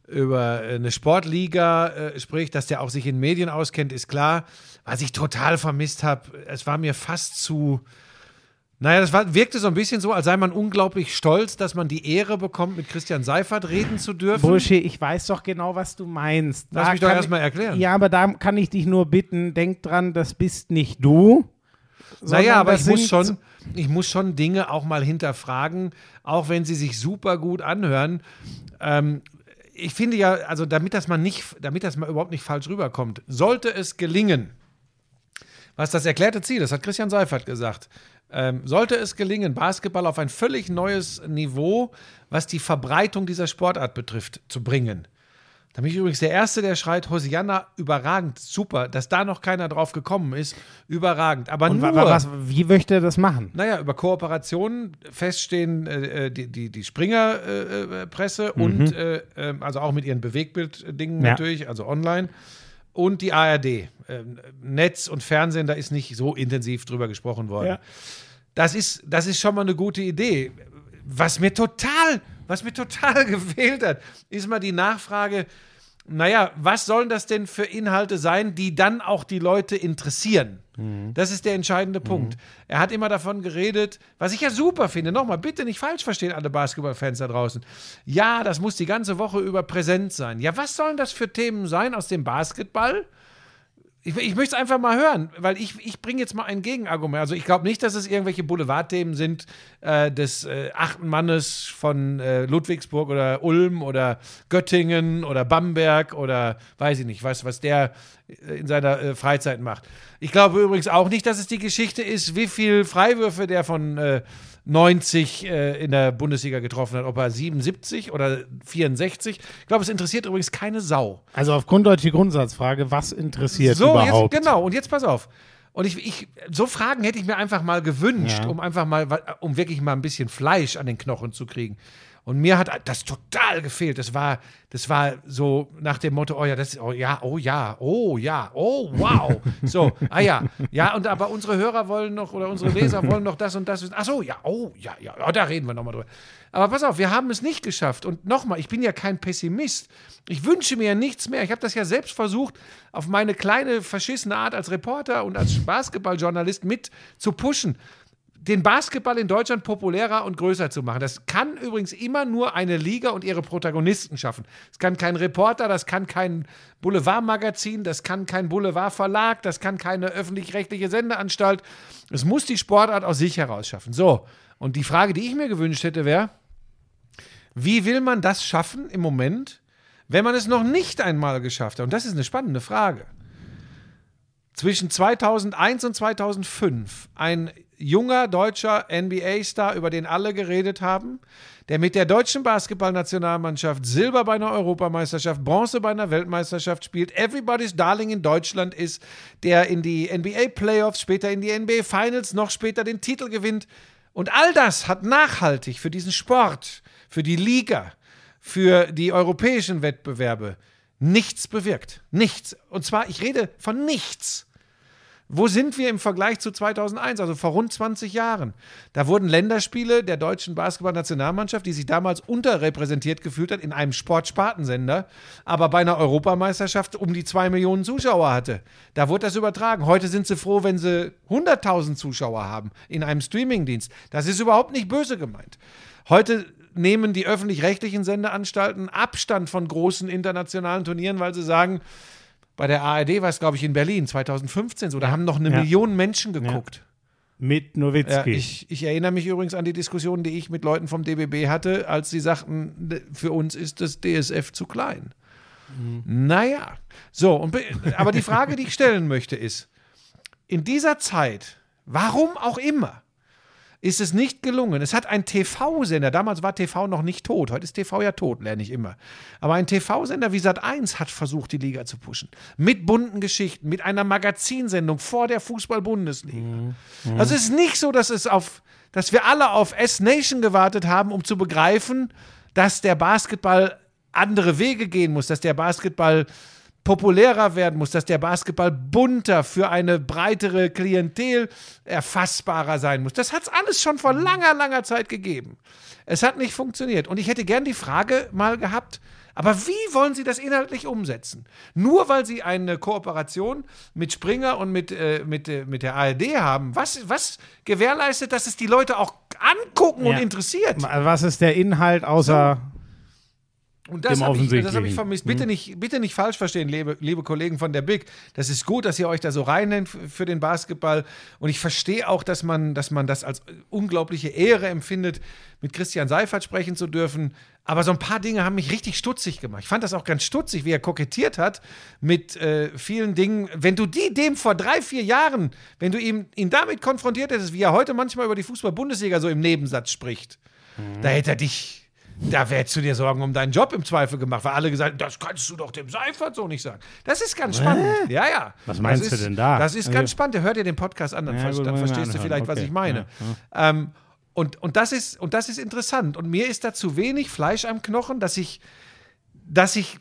über eine Sportliga äh, spricht, dass der auch sich in Medien auskennt, ist klar. Was ich total vermisst habe, es war mir fast zu. Naja, das war, wirkte so ein bisschen so, als sei man unglaublich stolz, dass man die Ehre bekommt, mit Christian Seifert reden zu dürfen. Bullshit, ich weiß doch genau, was du meinst. Lass Da mich doch kann erst ich- mal erklären. Ja, aber da kann ich dich nur bitten, denk dran, das bist nicht du. Naja, aber ich muss, schon, ich muss schon Dinge auch mal hinterfragen, auch wenn sie sich super gut anhören. Ähm, ich finde ja, also damit das mal nicht, damit das mal überhaupt nicht falsch rüberkommt, sollte es gelingen, was das erklärte Ziel, das hat Christian Seifert gesagt, ähm, sollte es gelingen, Basketball auf ein völlig neues Niveau, was die Verbreitung dieser Sportart betrifft, zu bringen. Da bin ich übrigens der Erste, der schreit, Hosianna, überragend, super, dass da noch keiner drauf gekommen ist, überragend. Aber Und nur, wa- wa- was, wie möchte er das machen? naja, über Kooperationen feststehen äh, äh, die, die, die Springer-Presse äh, Presse und äh, ähm, also auch mit ihren Bewegtbild-Dingen Ja. natürlich, also online. Und die ARD. Ähm, Netz und Fernsehen, da ist nicht so intensiv drüber gesprochen worden. Ja. Das, ist, das ist schon mal eine gute Idee. Was mir total, was mir total gefehlt hat, ist mal die Nachfrage, naja, was sollen das denn für Inhalte sein, die dann auch die Leute interessieren? Das ist der entscheidende Punkt. Er hat immer davon geredet, was ich ja super finde. Nochmal, bitte nicht falsch verstehen, alle Basketballfans da draußen. Ja, das muss die ganze Woche über präsent sein. Ja, was sollen das für Themen sein aus dem Basketball? Ich, ich möchte es einfach mal hören, weil ich, ich bringe jetzt mal ein Gegenargument. Also ich glaube nicht, dass es irgendwelche Boulevardthemen sind äh, des äh, achten Mannes von äh, Ludwigsburg oder Ulm oder Göttingen oder Bamberg oder weiß ich nicht, was, was der äh, in seiner äh, Freizeit macht. Ich glaube übrigens auch nicht, dass es die Geschichte ist, wie viel Freiwürfe der von äh, 90 äh, in der Bundesliga getroffen hat, ob er 77 oder 64. Ich glaube, es interessiert übrigens keine Sau. Also auf grunddeutsche Grundsatzfrage, was interessiert So, überhaupt? jetzt, genau, und jetzt pass auf. Und ich, ich, so Fragen hätte ich mir einfach mal gewünscht, Ja. um einfach mal, um wirklich mal ein bisschen Fleisch an den Knochen zu kriegen. Und mir hat das total gefehlt. Das war, das war so nach dem Motto, oh ja, das oh ja, oh ja, oh ja, oh wow. So, ah ja, ja, und aber unsere Hörer wollen noch oder unsere Leser wollen noch das und das wissen. Ach so, ja, oh ja, ja, ja da reden wir nochmal drüber. Aber pass auf, wir haben es nicht geschafft. Und nochmal, ich bin ja kein Pessimist. Ich wünsche mir ja nichts mehr. Ich habe das ja selbst versucht, auf meine kleine verschissene Art als Reporter und als Basketballjournalist mit zu pushen den Basketball in Deutschland populärer und größer zu machen. Das kann übrigens immer nur eine Liga und ihre Protagonisten schaffen. Das kann kein Reporter, das kann kein Boulevardmagazin, das kann kein Boulevardverlag, das kann keine öffentlich-rechtliche Sendeanstalt. Es muss die Sportart aus sich heraus schaffen. So, und die Frage, die ich mir gewünscht hätte, wäre, wie will man das schaffen im Moment, wenn man es noch nicht einmal geschafft hat? Und das ist eine spannende Frage zwischen 2001 und 2005 ein junger deutscher NBA-Star, über den alle geredet haben, der mit der deutschen Basketballnationalmannschaft Silber bei einer Europameisterschaft, Bronze bei einer Weltmeisterschaft spielt, Everybody's Darling in Deutschland ist, der in die NBA-Playoffs, später in die NBA-Finals, noch später den Titel gewinnt. Und all das hat nachhaltig für diesen Sport, für die Liga, für die europäischen Wettbewerbe nichts bewirkt. Nichts. Und zwar, ich rede von nichts. Wo sind wir im Vergleich zu 2001, also vor rund 20 Jahren? Da wurden Länderspiele der deutschen Basketballnationalmannschaft, die sich damals unterrepräsentiert gefühlt hat, in einem Sportspartensender, aber bei einer Europameisterschaft um die zwei Millionen Zuschauer hatte. Da wurde das übertragen. Heute sind sie froh, wenn sie 100.000 Zuschauer haben in einem Streamingdienst. Das ist überhaupt nicht böse gemeint. Heute nehmen die öffentlich-rechtlichen Sendeanstalten Abstand von großen internationalen Turnieren, weil sie sagen, bei der ARD war es, glaube ich, in Berlin 2015 so, da haben noch eine Ja. Million Menschen geguckt. Mit Ja, Nowitzki. ich, ich erinnere mich übrigens an die Diskussion, die ich mit Leuten vom DBB hatte, als sie sagten, "Ne, für uns ist das DSF zu klein. Naja, so, und, be- aber die Frage, die ich stellen möchte, ist, in dieser Zeit, warum auch immer, ist es nicht gelungen. Es hat ein TV-Sender, damals war TV noch nicht tot, heute ist TV ja tot, lerne ich immer. Aber ein TV-Sender wie Sat1 hat versucht, die Liga zu pushen. Mit bunten Geschichten, mit einer Magazinsendung vor der Fußball-Bundesliga. Also es ist nicht so, dass es auf, dass wir alle auf S-Nation gewartet haben, um zu begreifen, dass der Basketball andere Wege gehen muss, dass der Basketball populärer werden muss, dass der Basketball bunter für eine breitere Klientel erfassbarer sein muss. Das hat es alles schon vor langer, langer Zeit gegeben. Es hat nicht funktioniert. Und ich hätte gern die Frage mal gehabt, aber wie wollen Sie das inhaltlich umsetzen? Nur weil Sie eine Kooperation mit Springer und mit, äh, mit, äh, mit der ARD haben, was, was gewährleistet, dass es die Leute auch angucken und Ja. interessiert? Was ist der Inhalt außer. Und das habe ich, das hab ich vermisst. Bitte nicht, bitte nicht falsch verstehen, liebe, liebe Kollegen von der Big. Das ist gut, dass ihr euch da so reinnimmt f- für den Basketball. Und ich verstehe auch, dass man, dass man das als unglaubliche Ehre empfindet, mit Christian Seifert sprechen zu dürfen. Aber so ein paar Dinge haben mich richtig stutzig gemacht. Ich fand das auch ganz stutzig, wie er kokettiert hat mit äh, vielen Dingen. Wenn du die dem vor drei, vier Jahren, wenn du ihm, ihn damit konfrontiert hättest, wie er heute manchmal über die Fußball-Bundesliga so im Nebensatz spricht, da hätte er dich da hättest du dir Sorgen um deinen Job im Zweifel gemacht, weil alle gesagt haben, das kannst du doch dem Seifert so nicht sagen. Das ist ganz spannend. Ja, ja. Was meinst das du ist, denn da? Das ist Also- ganz spannend. Hör dir den Podcast an, dann, Ja, ver- gut, dann verstehst du vielleicht, was Okay. ich meine. Ja, Ähm, und, und, das ist, und das ist interessant. Und mir ist da zu wenig Fleisch am Knochen, dass ich, dass ich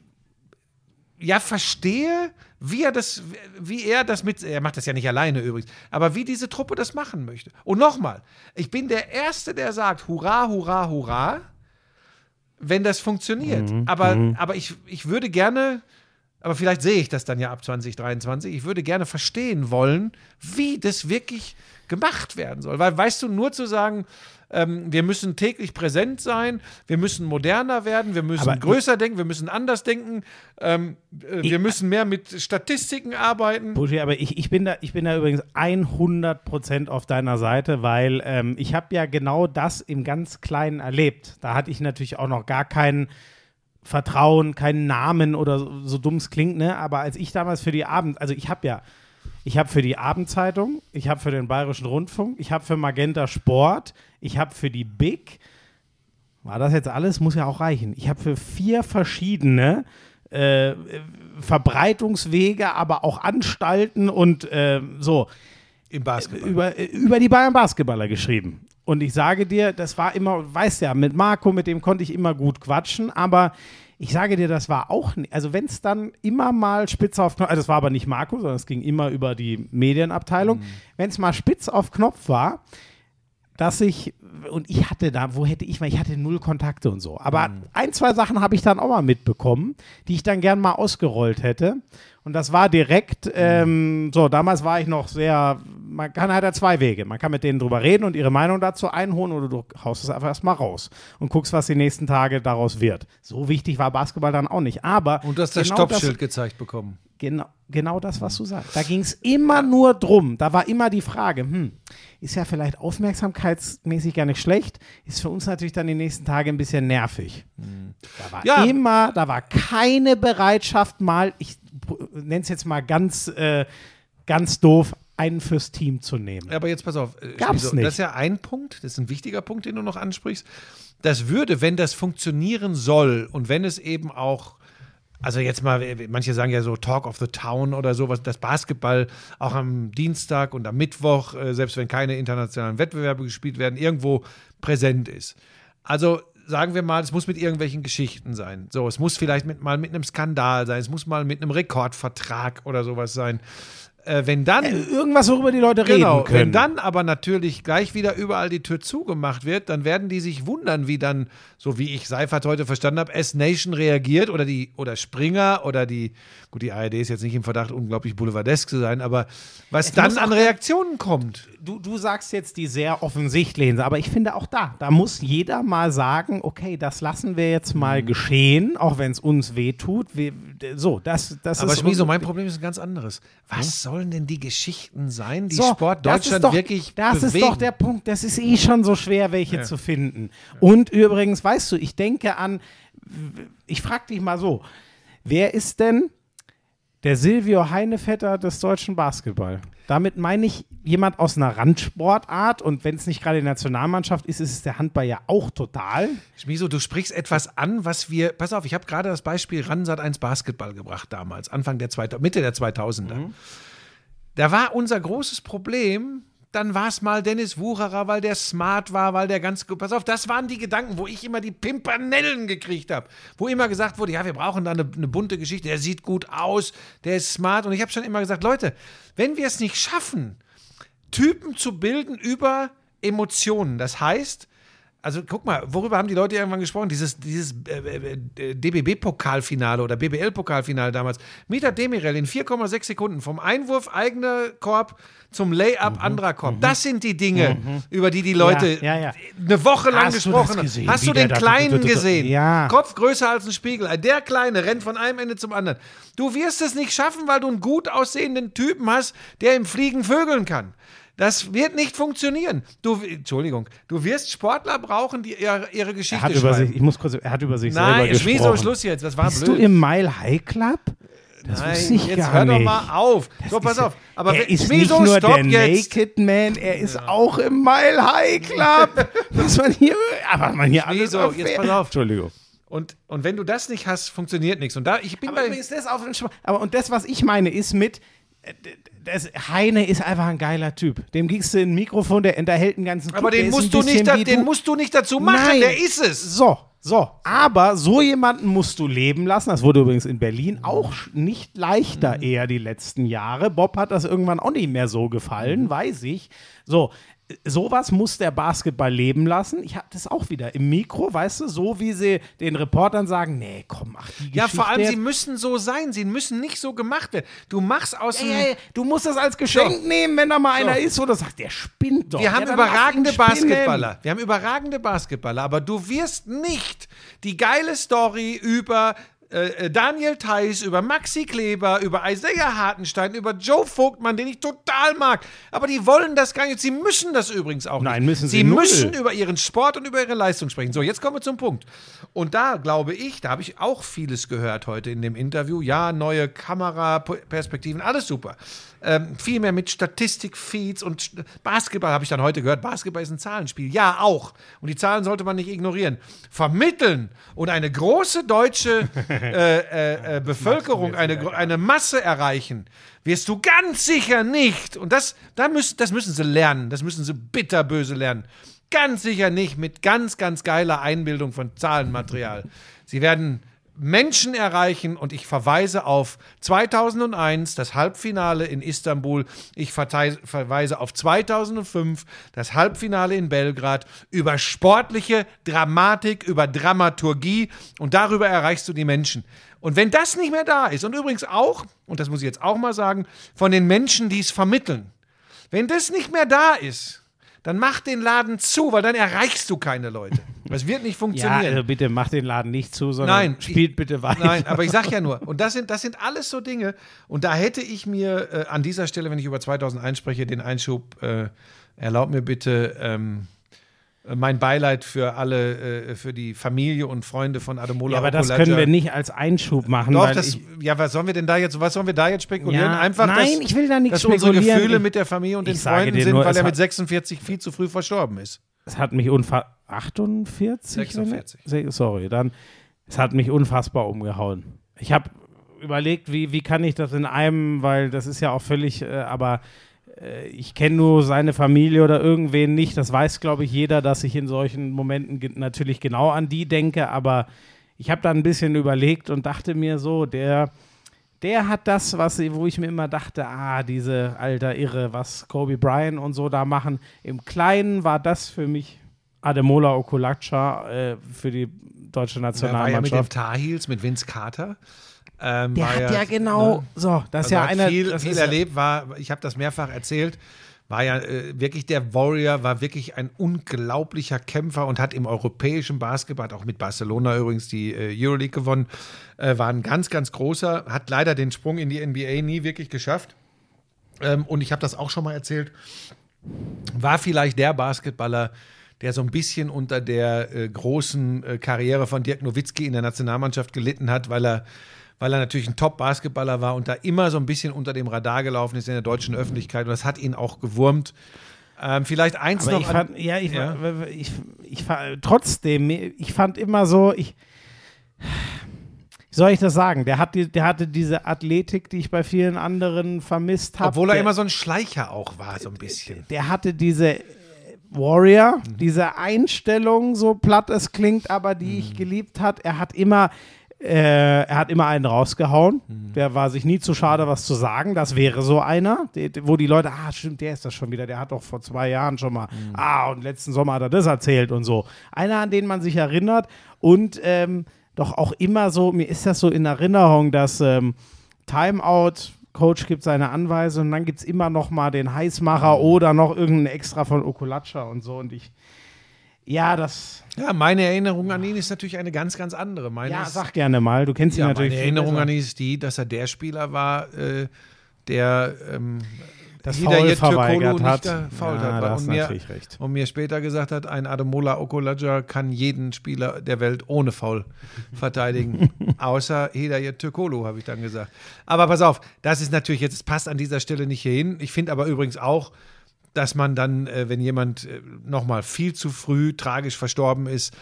ja verstehe, wie er das, wie er das mit, er macht das ja nicht alleine übrigens, aber wie diese Truppe das machen möchte. Und nochmal, ich bin der Erste, der sagt, hurra, hurra, hurra, wenn das funktioniert. aber aber ich, ich würde gerne, aber vielleicht sehe ich das dann ja ab 2023, ich würde gerne verstehen wollen, wie das wirklich gemacht werden soll. Weil, weißt du, nur zu sagen, ähm, wir müssen täglich präsent sein, wir müssen moderner werden, wir müssen Aber- größer denken, wir müssen anders denken, ähm, äh, wir müssen mehr mit Statistiken arbeiten. Buschi, aber ich, ich, bin da, ich bin da übrigens 100% auf deiner Seite, weil ähm, ich habe ja genau das im ganz Kleinen erlebt. Da hatte ich natürlich auch noch gar kein Vertrauen, keinen Namen oder so, so dumm es klingt, ne? Aber als ich damals für die Abend, also ich habe ja, ich habe für die Abendzeitung, ich habe für den Bayerischen Rundfunk, ich habe für Magenta Sport, ich habe für die Big, war das jetzt alles? Muss ja auch reichen. Ich habe für vier verschiedene äh, Verbreitungswege, aber auch Anstalten und äh, so Im Basketball. über, über die Bayern Basketballer geschrieben. Und ich sage dir, das war immer, weißt ja, mit Marco, mit dem konnte ich immer gut quatschen, aber ich sage dir, das war auch, nicht, also wenn es dann immer mal spitz auf Knopf, also das war aber nicht Marco, sondern es ging immer über die Medienabteilung, wenn es mal spitz auf Knopf war, dass ich, und ich hatte da, wo hätte ich mal, ich hatte null Kontakte und so. Aber ein, zwei Sachen habe ich dann auch mal mitbekommen, die ich dann gern mal ausgerollt hätte. Und das war direkt, ähm, so, damals war ich noch sehr, man kann halt ja zwei Wege. Man kann mit denen drüber reden und ihre Meinung dazu einholen oder du haust es einfach erstmal raus und guckst, was die nächsten Tage daraus wird. So wichtig war Basketball dann auch nicht. Aber Und du hast das genau Stoppschild gezeigt bekommen. Genau, genau das, was du sagst. Da ging es immer nur drum. Da war immer die Frage, hm, ist ja vielleicht aufmerksamkeitsmäßig gar nicht schlecht, ist für uns natürlich dann die nächsten Tage ein bisschen nervig. Da war Ja. immer, da war keine Bereitschaft mal, ich nenne es jetzt mal ganz, äh, ganz doof, einen fürs Team zu nehmen. Aber jetzt pass auf. äh, Gab's Schmieso, nicht. Das ist ja ein Punkt, das ist ein wichtiger Punkt, den du noch ansprichst. Das würde, wenn das funktionieren soll und wenn es eben auch, also jetzt mal, äh, manche sagen ja so Talk of the Town oder sowas, das Basketball auch am Dienstag und am Mittwoch, äh, selbst wenn keine internationalen Wettbewerbe gespielt werden, irgendwo präsent ist. Also sagen wir mal, es muss mit irgendwelchen Geschichten sein. So, es muss vielleicht mit, mal mit einem Skandal sein, es muss mal mit einem Rekordvertrag oder sowas sein äh, wenn dann Irgendwas, worüber die Leute Genau, reden können. wenn dann aber natürlich gleich wieder überall die Tür zugemacht wird, dann werden die sich wundern, wie dann, so wie ich Seifert heute verstanden habe, S-Nation reagiert oder die oder Springer oder die, gut, die ARD ist jetzt nicht im Verdacht, unglaublich boulevardesk zu sein, aber was Es dann an Reaktionen kommt. Du, du sagst jetzt die sehr offensichtlichen, aber ich finde auch da, da muss jeder mal sagen, okay, das lassen wir jetzt Mhm. mal geschehen, auch wenn es uns wehtut. Wir, so, das, das Aber ist Schmieso, mein Problem ist ein ganz anderes. Was sollen denn die Geschichten sein, die So, Sport Deutschland doch, wirklich Das bewegen? ist doch der Punkt. Das ist eh schon so schwer, welche zu finden. Und übrigens, weißt du, ich denke an, ich frage dich mal so, wer ist denn der Silvio Heinevetter des deutschen Basketball? Damit meine ich jemand aus einer Randsportart und wenn es nicht gerade die Nationalmannschaft ist, ist es der Handball ja auch total. Schmieso, du sprichst etwas an, was wir. Pass auf, ich habe gerade das Beispiel Ransat 1 Basketball gebracht damals, Anfang der 2000, Mitte der 2000er. Da war unser großes Problem. Dann war es mal Dennis Wucherer, weil der smart war, weil der ganz gut. Pass auf, das waren die Gedanken, wo ich immer die Pimpernellen gekriegt habe. Wo immer gesagt wurde, ja, wir brauchen da eine, eine bunte Geschichte, der sieht gut aus, der ist smart. Und ich habe schon immer gesagt, Leute, wenn wir es nicht schaffen, Typen zu bilden über Emotionen, das heißt, also guck mal, worüber haben die Leute irgendwann gesprochen? Dieses, dieses äh, äh, DBB-Pokalfinale oder BBL-Pokalfinale damals. Mieter Demirel in 4,6 Sekunden vom Einwurf eigener Korb zum Layup anderer Korb. Das sind die Dinge, über die die Leute Mhm. Ja, ja, ja. eine Woche lang Hast gesprochen haben. Hast du den Kleinen gesehen? Ja. Kopf größer als ein Spiegel. Der Kleine rennt von einem Ende zum anderen. Du wirst es nicht schaffen, weil du einen gut aussehenden Typen hast, der im Fliegen vögeln kann. Das wird nicht funktionieren. Du, Entschuldigung, du wirst Sportler brauchen, die ihre, ihre Geschichte Er hat über sich, ich muss kurz, er hat über sich Nein, selber gesprochen. Schluss jetzt. Das war Bist blöd. du im Mile High Club? Das Nein, wusste ich jetzt gar hör doch nicht. mal auf. Das so, pass auf. Aber er ist Schmieso, nicht nur stopp der jetzt. Naked Man, er ist auch im Mile High Club. was man hier, aber man hier alles Schmieso, auf- jetzt pass auf. Entschuldigung. Und, und wenn du das nicht hast, funktioniert nichts. Und da, ich bin Aber bei. übrigens das auf aber und das, was ich meine, ist mit das, Heine ist einfach ein geiler Typ. Dem gibst du ein Mikrofon, der unterhält einen ganzen Club. aber den musst, du nicht, da, den musst du nicht dazu machen. Nein. Der ist es. So, so. Aber so jemanden musst du leben lassen. Das wurde übrigens in Berlin auch nicht leichter Mhm. eher die letzten Jahre. Bob hat das irgendwann auch nicht mehr so gefallen, Mhm. weiß ich. So. Sowas muss der Basketball leben lassen. Ich habe das auch wieder im Mikro, weißt du, so wie sie den Reportern sagen, nee, komm, ach die Ja, Geschichte vor allem, sie müssen so sein. Sie müssen nicht so gemacht werden. Du machst aus dem. Ey, ey, du musst das als Geschenk So. nehmen, wenn da mal einer So. ist, wo du sagst, der spinnt doch. Wir haben ja, überragende. Basketballer. Wir haben überragende Basketballer, aber du wirst nicht die geile Story über äh, äh, Daniel Theiss, über Maxi Kleber, über Isaiah Hartenstein, über Joe Vogtmann, den ich total mag. Aber die wollen das gar nicht. Sie müssen das übrigens auch Nein, nicht. müssen sie Sie null. müssen über ihren Sport und über ihre Leistung sprechen. So, jetzt kommen wir zum Punkt. Und da glaube ich, da habe ich auch vieles gehört heute in dem Interview. Ja, neue Kameraperspektiven, alles super. Ähm, viel mehr mit Statistikfeeds und Basketball habe ich dann heute gehört. Basketball ist ein Zahlenspiel. Ja, auch. Und die Zahlen sollte man nicht ignorieren. Vermitteln und eine große deutsche äh, äh, äh, Bevölkerung, eine, eine Masse erreichen, wirst du ganz sicher nicht. Und das, da müssen, das müssen sie lernen. Das müssen sie bitterböse lernen. Ganz sicher nicht mit ganz, ganz geiler Einbildung von Zahlenmaterial. Sie werden Menschen erreichen und ich verweise auf 2001, das Halbfinale in Istanbul. Ich verweise auf 2005, das Halbfinale in Belgrad. Über sportliche Dramatik, über Dramaturgie und darüber erreichst du die Menschen. Und wenn das nicht mehr da ist und übrigens auch, und das muss ich jetzt auch mal sagen, von den Menschen, die es vermitteln, wenn das nicht mehr da ist, dann mach den Laden zu, weil dann erreichst du keine Leute. Das wird nicht Ja, funktionieren. also bitte mach den Laden nicht zu, sondern Nein, spielt ich- bitte weiter. Nein, aber ich sag ja nur, und das sind, das sind alles so Dinge, und da hätte ich mir äh, an dieser Stelle, wenn ich über 2001 spreche, den Einschub, äh, erlaubt mir bitte ähm, äh, mein Beileid für alle, äh, für die Familie und Freunde von Ademola Ja, aber das Okulaja. können wir nicht als Einschub machen. Doch, das, ja, was sollen wir denn da jetzt, was sollen wir da jetzt spekulieren? Ja, Einfach, nein, dass, ich will da nichts dass unsere spekulieren. Gefühle Ich- mit der Familie und den Freunden sind, nur, weil er mit 46 viel zu früh verstorben ist. es hat mich unfassbar. 48? 46. Se- Sorry, dann. Es hat mich unfassbar umgehauen. Ich habe überlegt, wie, wie kann ich das in einem, weil das ist ja auch völlig, äh, aber äh, ich kenne nur seine Familie oder irgendwen nicht. Das weiß, glaube ich, jeder, dass ich in solchen Momenten natürlich genau an die denke, aber ich habe dann ein bisschen überlegt und dachte mir so, der, der hat das, was, wo ich mir immer dachte, ah, diese alter Irre, was Kobe Bryant und so da machen. Im Kleinen war das für mich Ademola Okulacha äh, für die deutsche Er war ja mit den Nationalmannschaft. Tar Heels, mit Vince Carter. Ähm, Der hat ja genau, so, das ist Also ja hat einer. viel, das viel ist ja- erlebt, war, ich habe das mehrfach erzählt, war ja äh, wirklich der Warrior, war wirklich ein unglaublicher Kämpfer und hat im europäischen Basketball, hat auch mit Barcelona übrigens die äh, Euroleague gewonnen, äh, war ein ganz, ganz großer, hat leider den Sprung in die NBA nie wirklich geschafft. Ähm, und ich habe das auch schon mal erzählt, war vielleicht der Basketballer, der so ein bisschen unter der äh, großen äh, Karriere von Dirk Nowitzki in der Nationalmannschaft gelitten hat, weil er, weil er natürlich ein Top-Basketballer war und da immer so ein bisschen unter dem Radar gelaufen ist in der deutschen Öffentlichkeit. Und das hat ihn auch gewurmt. Ähm, vielleicht eins Aber noch. ich an- fand, ja, ich, Ja. ich, ich, fand- trotzdem, ich fand immer so, ich, wie soll ich das sagen? Der, hat die, der hatte diese Athletik, die ich bei vielen anderen vermisst habe. obwohl er der, immer so ein Schleicher auch war, so ein bisschen. der hatte diese Warrior, diese Einstellung, so platt es klingt, aber die ich geliebt hat. Er hat immer, äh, er hat immer einen rausgehauen. Der war sich nie zu schade, was zu sagen. Das wäre so einer, die, wo die Leute, ah, stimmt, der ist das schon wieder. Der hat doch vor zwei Jahren schon mal, ah, und letzten Sommer hat er das erzählt und so. Einer, an den man sich erinnert und ähm, doch auch immer so, mir ist das so in Erinnerung, dass ähm, Timeout, Coach gibt seine Anweisung und dann gibt es immer noch mal den Heißmacher oder noch irgendein Extra von Okulacha und so. Und ich, ja, das, Ja, meine Erinnerung an ihn ist natürlich eine ganz, ganz andere. Meine ja, ist, sag gerne mal, du kennst ihn ja, natürlich. meine Erinnerung besser. an ihn ist die, dass er der Spieler war, äh, der ähm, das Hidayet Foul verweigert hat. gefoult ja, hat. da Und mir- natürlich recht. und mir später gesagt hat, ein Ademola Okulaja kann jeden Spieler der Welt ohne Foul verteidigen, außer Hidayet Türkoglu, habe ich dann gesagt. Aber pass auf, das ist natürlich jetzt, es passt an dieser Stelle nicht hierhin. Ich finde aber übrigens auch, dass man dann, äh, wenn jemand äh, nochmal viel zu früh tragisch verstorben ist,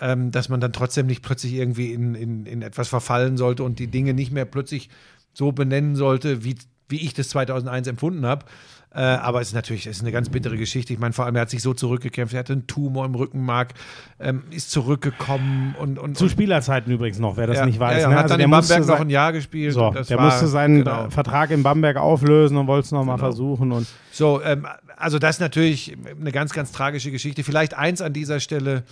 ähm, dass man dann trotzdem nicht plötzlich irgendwie in, in, in etwas verfallen sollte und die Dinge nicht mehr plötzlich so benennen sollte, wie, wie ich das 2001 empfunden habe. Äh, aber es ist natürlich es ist eine ganz bittere Geschichte. Ich meine, vor allem, er hat sich so zurückgekämpft. Er hatte einen Tumor im Rückenmark, ähm, ist zurückgekommen und. und Zu und, Spielzeiten übrigens noch, wer das ja, nicht weiß. Ja, ja, ne? hat Also dann in Bamberg noch ein Jahr gespielt. So, der war- musste seinen genau. Vertrag in Bamberg auflösen und wollte es nochmal Genau. versuchen. Und So, ähm, also das ist natürlich eine ganz, ganz tragische Geschichte. Vielleicht eins an dieser Stelle.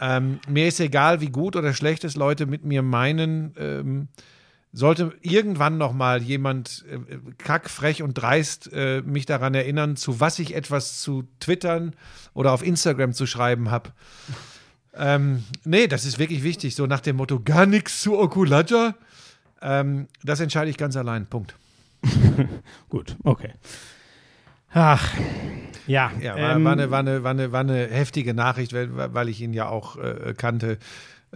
Ähm, mir ist egal, wie gut oder schlecht es Leute mit mir meinen. Ähm, sollte irgendwann noch mal jemand äh, kack, frech und dreist äh, mich daran erinnern, zu was ich etwas zu twittern oder auf Instagram zu schreiben habe. Ähm, nee, das ist wirklich wichtig. So nach dem Motto, gar nichts zu Okulaja. Ähm, das entscheide ich ganz allein. Punkt. gut, okay. Ach, ja. Ja, war, ähm, war, eine, war, eine, war, eine, war eine heftige Nachricht, weil, weil ich ihn ja auch äh, kannte,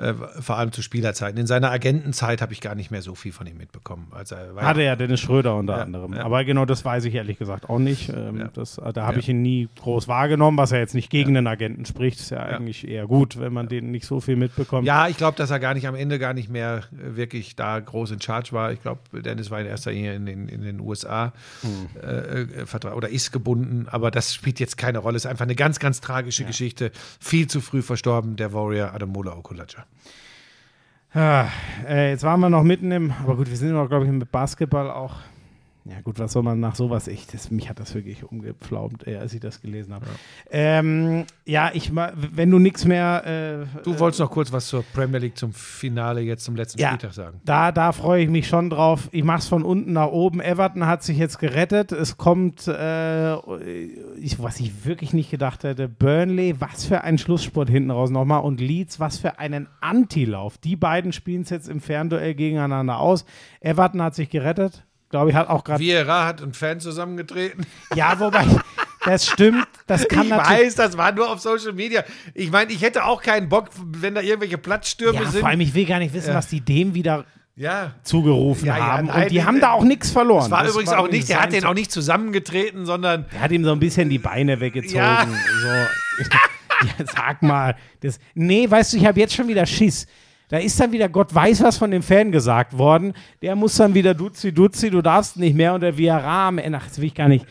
äh, vor allem zu Spielerzeiten. In seiner Agentenzeit habe ich gar nicht mehr so viel von ihm mitbekommen. Also, er Hatte ja Dennis Schröder unter Ja, anderem. ja. Aber genau das weiß ich ehrlich gesagt auch nicht. Ähm, Ja. das, äh, da habe ich ihn nie groß wahrgenommen, was ja jetzt nicht gegen den Agenten spricht. Ist ja, eigentlich eher gut, wenn man den nicht so viel mitbekommt. Ja, ich glaube, dass er gar nicht am Ende gar nicht mehr äh, wirklich da groß in Charge war. Ich glaube, Dennis war in erster Linie in den, in den USA Hm. äh, oder ist gebunden, aber das spielt jetzt keine Rolle. Ist einfach eine ganz, ganz tragische Geschichte. Viel zu früh verstorben, der Warrior Ademola Okulaja. Ah, äh, jetzt waren wir noch mitten im, aber gut, wir sind noch, glaube ich, mit Basketball auch. Ja, gut, was soll man nach sowas? Ich, das, mich hat das wirklich umgepflaumt, äh, als ich das gelesen habe. Ja, ähm, ja ich, wenn du nichts mehr. Äh, Du wolltest noch kurz was zur Premier League zum Finale jetzt zum letzten Ja. Spieltag sagen. Da, da freue ich mich schon drauf. Ich mache es von unten nach oben. Everton hat sich jetzt gerettet. Es kommt, äh, ich, was ich wirklich nicht gedacht hätte, Burnley, was für ein Schlusssport hinten raus nochmal. Und Leeds, was für einen Antilauf. Die beiden spielen es jetzt im Fernduell gegeneinander aus. Everton hat sich gerettet. Glaube ich, hat auch gerade. Vieira hat einen Fan zusammengetreten. Ja, wobei, das stimmt. Das kann Ich natürlich. weiß, das war nur auf Social Media. Ich meine, ich hätte auch keinen Bock, wenn da irgendwelche Platzstürme Ja, sind. vor allem, ich will gar nicht wissen, Ja. was die dem wieder ja. zugerufen Ja, ja, haben. nein, Und die die- haben da auch nichts verloren. Das war Das übrigens war auch nicht, der hat den auch nicht zusammengetreten, sondern Er hat ihm so ein bisschen die Beine weggezogen. Ja. So. sag mal. Das, nee, weißt du, ich habe jetzt schon wieder Schiss. Da ist dann wieder Gott weiß was von dem Fan gesagt worden. Der muss dann wieder Duzi, Duzi, du darfst nicht mehr. Und der Viara am Ende, ach, das will ich gar nicht.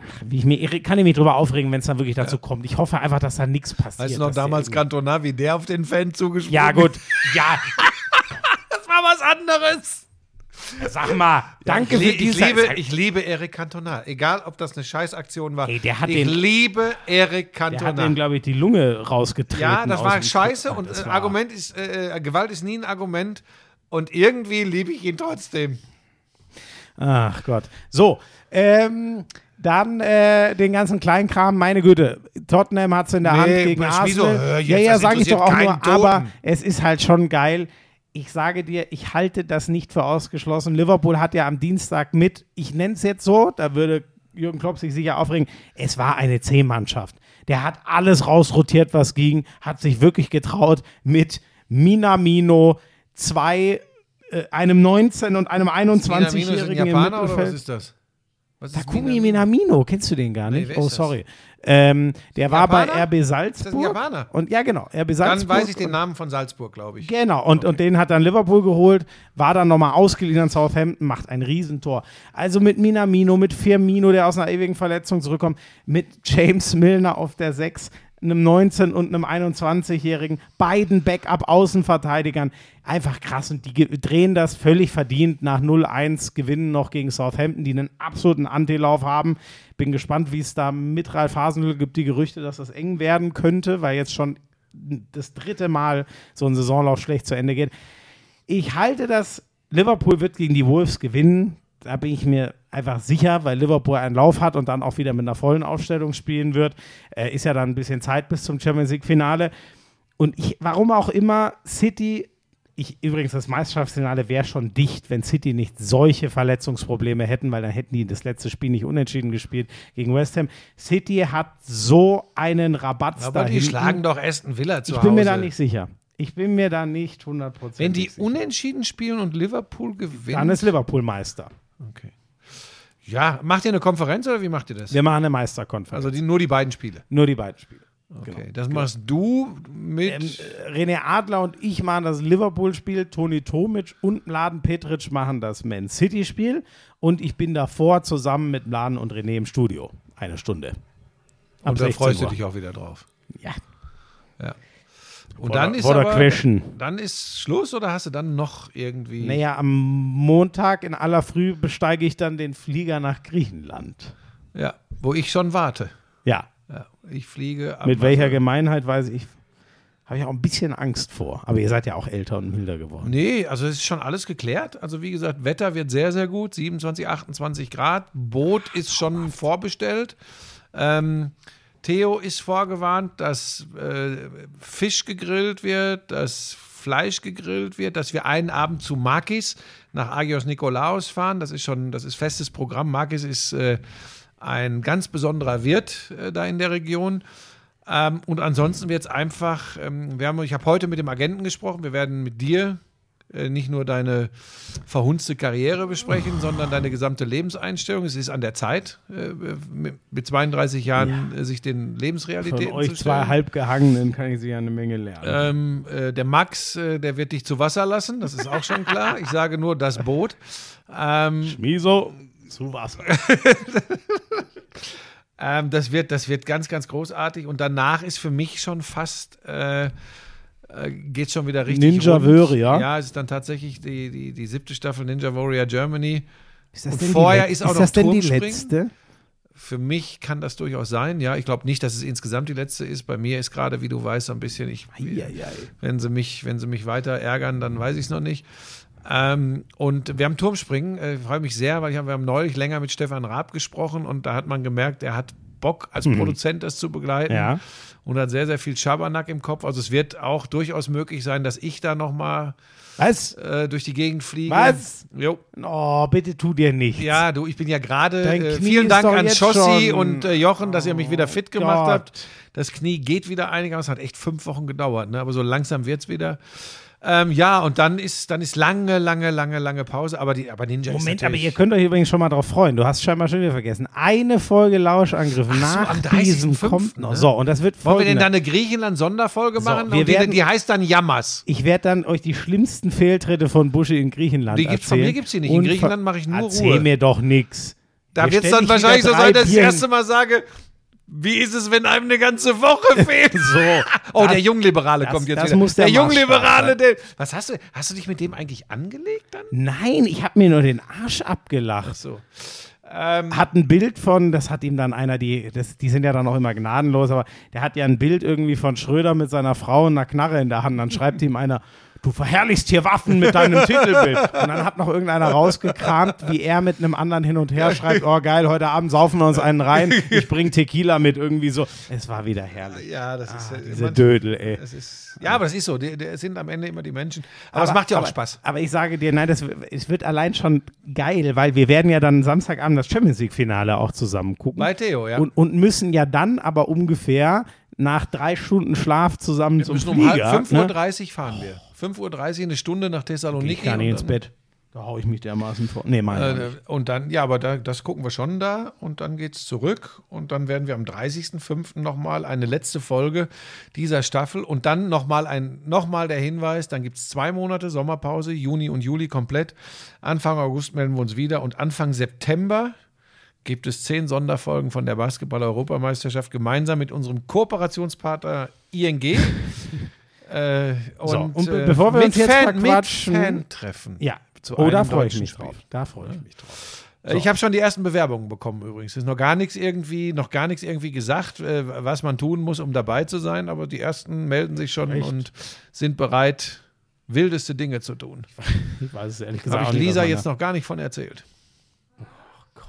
Ach, wie ich mir, kann ich mich drüber aufregen, wenn es dann wirklich dazu kommt. Ich hoffe einfach, dass da nichts passiert. weißt du noch damals Cantona, wie der auf den Fan zugesprungen Ja, gut. Ja, Das war was anderes. Sag mal, danke ich, für ich, diese liebe, ich liebe Eric Cantona. Egal, ob das eine Scheißaktion war. Ey, der hat ich den- liebe Eric Der hat Cantona. ihm, glaube ich, die Lunge rausgetreten. ja, das war scheiße Kopf. und äh, war- Argument ist, äh, Gewalt ist nie ein Argument. Und irgendwie liebe ich ihn trotzdem. Ach Gott. So, ähm, dann äh, den ganzen Kleinkram, meine Güte. Tottenham hat es in der Nee, Hand gegen? Arsenal. Jetzt, ja, ja, sage ich doch auch nur, keinen aber Toten. es ist halt schon geil. Ich sage dir, ich halte das nicht für ausgeschlossen. Liverpool hat ja am Dienstag mit, ich nenne es jetzt so, da würde Jürgen Klopp sich sicher aufregen, es war eine C-Mannschaft. Der hat alles rausrotiert, was ging, hat sich wirklich getraut mit Minamino, zwei, äh, einem 19- und einem Minamino ist ein 21-Jährigen im Japaner oder was ist das? Takumi Minamino, kennst du den gar Nee, nicht? ist oh, sorry. Ähm, der war bei? RB Ist das Salzburg. ein Japaner? Und ja, genau, RB Dann Salzburg. weiß ich den Namen von Salzburg, glaube ich. Genau, und, und den hat dann Liverpool geholt, war dann nochmal ausgeliehen an Southampton, macht ein Riesentor. Also mit Minamino, mit Firmino, der aus einer ewigen Verletzung zurückkommt, mit James Milner auf der 6, einem 19- und einem 21-Jährigen, beiden Backup-Außenverteidigern. Einfach krass und die drehen das völlig verdient nach 0-1, gewinnen noch gegen Southampton, die einen absoluten Antilauf haben. Bin gespannt, wie es da mit Ralf Hasenhüttl gibt, die Gerüchte, dass das eng werden könnte, weil jetzt schon das dritte Mal so ein Saisonlauf schlecht zu Ende geht. Ich halte das, Liverpool wird gegen die Wolves gewinnen. Da bin ich mir einfach sicher, weil Liverpool einen Lauf hat und dann auch wieder mit einer vollen Aufstellung spielen wird. Äh, ist ja dann ein bisschen Zeit bis zum Champions League-Finale. Und ich, warum auch immer, City, ich, übrigens, das Meisterschaftsfinale wäre schon dicht, wenn City nicht solche Verletzungsprobleme hätten, weil dann hätten die das letzte Spiel nicht unentschieden gespielt gegen West Ham. City hat so einen Rabatz Aber die hinten. schlagen doch Aston Villa zu Ich bin mir Hause. da nicht sicher. Ich bin mir da nicht 100% Wenn die sicher. unentschieden spielen und Liverpool gewinnt. Dann ist Liverpool Meister. Okay. Ja, macht ihr eine Konferenz oder wie macht ihr das? Wir machen eine Meisterkonferenz. Also die, nur die beiden Spiele. Nur die beiden Spiele. Okay. Das machst du mit. Ähm, René Adler und ich machen das Liverpool-Spiel, Toni Tomic und Mladen Petric machen das Man City-Spiel und ich bin davor zusammen mit Mladen und René im Studio. Eine Stunde. Ab und da 16 freust du Uhr. dich auch wieder drauf. Ja. Ja. Und dann ist aber, Question. dann ist Schluss oder hast du dann noch irgendwie? Naja, am Montag in aller Früh besteige ich dann den Flieger nach Griechenland. Ja, wo ich schon warte. Ja. Ja, ich fliege. Mit welcher Gemeinheit weiß ich. Habe ich auch ein bisschen Angst vor. Aber ihr seid ja auch älter und milder geworden. Nee, also es ist schon alles geklärt. Also wie gesagt, Wetter wird sehr, sehr gut. 27, 28 Grad. Boot ist schon vorbestellt. Ähm, Theo ist vorgewarnt, dass äh, Fisch gegrillt wird, dass Fleisch gegrillt wird, dass wir einen Abend zu Makis nach Agios Nikolaos fahren. Das ist schon, das ist festes Programm. Makis ist äh, ein ganz besonderer Wirt äh, da in der Region. Ähm, und ansonsten wird es einfach, ähm, wir haben, ich habe heute mit dem Agenten gesprochen, wir werden mit dir nicht nur deine verhunzte Karriere besprechen, sondern deine gesamte Lebenseinstellung. Es ist an der Zeit, äh, mit, mit 32 Jahren äh, sich den Von Lebensrealitäten euch zu zwei. Halbgehangenen kann ich sicher eine Menge lernen. Ähm, äh, der Max, äh, der wird dich zu Wasser lassen, das ist auch schon klar. Ich sage nur das Boot. Ähm, Miso zu Wasser. Ähm, das, wird, das wird ganz, ganz großartig. Und danach ist für mich schon fast, äh, äh, geht schon wieder richtig Ninja rund. Warrior. Ja, es ist dann tatsächlich die, die, die siebte Staffel Ninja Warrior Germany. Ist das Und denn die vorher Let- ist auch ist noch das denn die letzte? Für mich kann das durchaus sein. Ja, ich glaube nicht, dass es insgesamt die letzte ist. Bei mir ist gerade, wie du weißt, so ein bisschen, ich, Eieiei. wenn sie mich, wenn sie mich weiter ärgern, dann weiß ich es noch nicht. Ähm, und wir haben Turmspringen. Äh, Ich freue mich sehr, weil ich hab, wir haben neulich länger mit Stefan Raab gesprochen und da hat man gemerkt, er hat Bock als Produzent das zu begleiten Ja. und hat sehr, sehr viel Schabernack im Kopf. Also es wird auch durchaus möglich sein, dass ich da nochmal Was? äh, durch die Gegend fliege. Was? Jo. Oh, bitte tu dir nichts. Ja, du, ich bin ja gerade. Äh, vielen Dank an Schossi schon- Oh und äh, Jochen, dass ihr mich wieder fit gemacht Gott. habt. Das Knie geht wieder einigermaßen. Hat echt fünf Wochen gedauert, ne? aber so langsam wird es wieder. Ähm, ja, und dann ist, dann ist lange, lange, lange, lange Pause. Aber, die, aber Ninja Moment, aber ihr könnt euch übrigens schon mal drauf freuen. Du hast scheinbar schon wieder vergessen. Eine Folge Lauschangriff so, nach diesem 30.05., kommt noch. ne? So, und das wird Wollen wir denn folgende. da eine Griechenland-Sonderfolge So, machen? wir Und die, werden- die heißt dann Jammers. Ich werde dann euch die schlimmsten Fehltritte von Buschi in Griechenland Die gibt's- von erzählen. mir gibt's die nicht. In Griechenland mache ich nur Erzähl Ruhe. mir doch nix. Da wird es dann wahrscheinlich so sein, dass ich das erste Mal sage, Wie ist es, wenn einem eine ganze Woche fehlt? So. Oh, Das- der Jungliberale das- kommt jetzt das wieder. muss der der Jungliberale, der. Was hast du? Hast du dich mit dem eigentlich angelegt dann? Nein, ich habe mir nur den Arsch abgelacht. So. Ähm, Hat ein Bild von, das hat ihm dann einer, die, das, die sind ja dann auch immer gnadenlos, aber der hat ja ein Bild irgendwie von Schröder mit seiner Frau und einer Knarre in der Hand. Dann schreibt ihm einer, du verherrlichst hier Waffen mit deinem Titelbild. Und dann hat noch irgendeiner rausgekramt, wie er mit einem anderen hin und her schreibt, oh geil, heute Abend saufen wir uns einen rein, ich bring Tequila mit irgendwie so. Es war wieder herrlich. ja, das ist. Ah, äh, diese Dödel, ey. das ist ja, aber das ist so. Die, sind am Ende immer die Menschen. Aber, es macht ja auch aber, Spaß. Aber ich sage dir, nein, das, es wird allein schon geil, weil wir werden ja dann Samstagabend das Champions League-Finale auch zusammen gucken. Bei Theo, ja. und, und müssen ja dann aber ungefähr nach drei Stunden Schlaf zusammen wir zum müssen um Flieger. halb, 5.30 ne? Uhr fahren wir. 5.30 Uhr, eine Stunde nach Thessaloniki. ich gar nicht ins Bett. Da hau ich mich dermaßen vor. Nee, meine Äh, und dann, ja, aber da, das gucken wir schon da und dann geht's zurück und dann werden wir am 30.05. nochmal eine letzte Folge dieser Staffel und dann nochmal ein, noch mal der Hinweis, dann gibt's zwei Monate Sommerpause, Juni und Juli komplett. Anfang August melden wir uns wieder und Anfang September gibt es zehn Sonderfolgen von der Basketball-Europameisterschaft gemeinsam mit unserem Kooperationspartner ING. äh, und, So, und äh, bevor wir mit uns jetzt Fan, verquatschen- Mit Fan-Treffen. Ja, zu oh, da freue ich mich Spiel. drauf. Da freue ich mich drauf. Äh, Ich habe schon die ersten Bewerbungen bekommen übrigens. Es ist noch gar nichts irgendwie, noch gar nichts irgendwie gesagt, äh, was man tun muss, um dabei zu sein, aber die ersten melden sich schon Echt? und sind bereit, wildeste Dinge zu tun. Ich weiß es ehrlich gesagt Habe ich Lisa jetzt noch gar nicht von erzählt.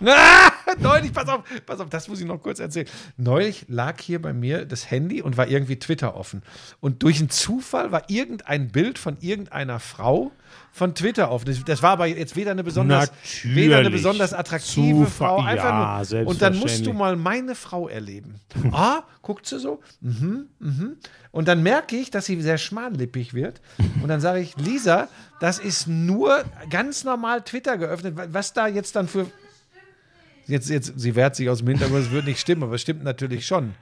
Ah, neulich, pass auf, pass auf, das muss ich noch kurz erzählen. Neulich lag hier bei mir das Handy und war irgendwie Twitter offen. Und durch einen Zufall war irgendein Bild von irgendeiner Frau von Twitter offen. Das, war aber jetzt weder eine besonders, Natürlich. weder eine besonders attraktive Zufall- Frau. Einfach ja, nur. Und dann musst du mal meine Frau erleben. Ah, guckt sie so. Mhm, mhm. Und dann merke ich, dass sie sehr schmallippig wird. Und dann sage ich, Lisa, das ist nur ganz normal Twitter geöffnet. Was da jetzt dann für. Jetzt, jetzt, sie wehrt sich aus dem Hintergrund, es wird nicht stimmen, aber es stimmt natürlich schon.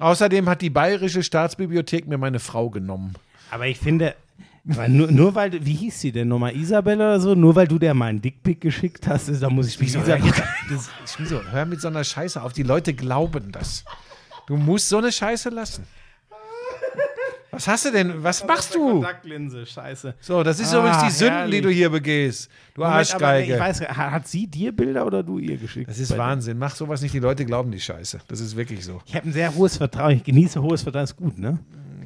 Außerdem hat die Bayerische Staatsbibliothek mir meine Frau genommen. Aber ich finde, weil nur, nur weil, du- wie hieß sie denn nochmal, Isabel oder so, nur weil du der mal einen Dickpick geschickt hast, ist, da muss ich mich Isabel. das, Schmieso, hör mit so einer Scheiße auf. Die Leute glauben das. Du musst so eine Scheiße lassen. Was hast du denn? Was machst du? Kontaktlinse, scheiße. So, das ist Ah, übrigens die Sünden, die herrlich. du hier begehst. Du Moment, aber Arschgeige. ich weiß, ha- hat sie dir Bilder oder du ihr geschickt? das ist Wahnsinn. Mach sowas nicht. Die Leute glauben die Scheiße. Das ist wirklich so. Ich habe ein sehr hohes Vertrauen. Ich genieße hohes Vertrauen. Ist gut, ne?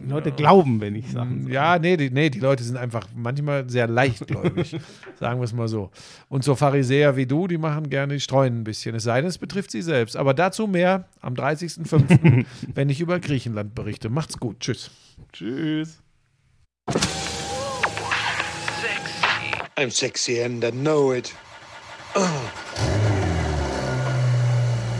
Die Leute glauben, wenn ich Sachen sage. Ja, nee die, nee, die Leute sind einfach manchmal sehr leichtgläubig. sagen wir es mal so. Und so Pharisäer wie du, die machen gerne, die streuen ein bisschen. Es sei denn, es betrifft sie selbst. Aber dazu mehr am 30.05., wenn ich über Griechenland berichte. Macht's gut. Tschüss. Tschüss. I'm sexy and I know it.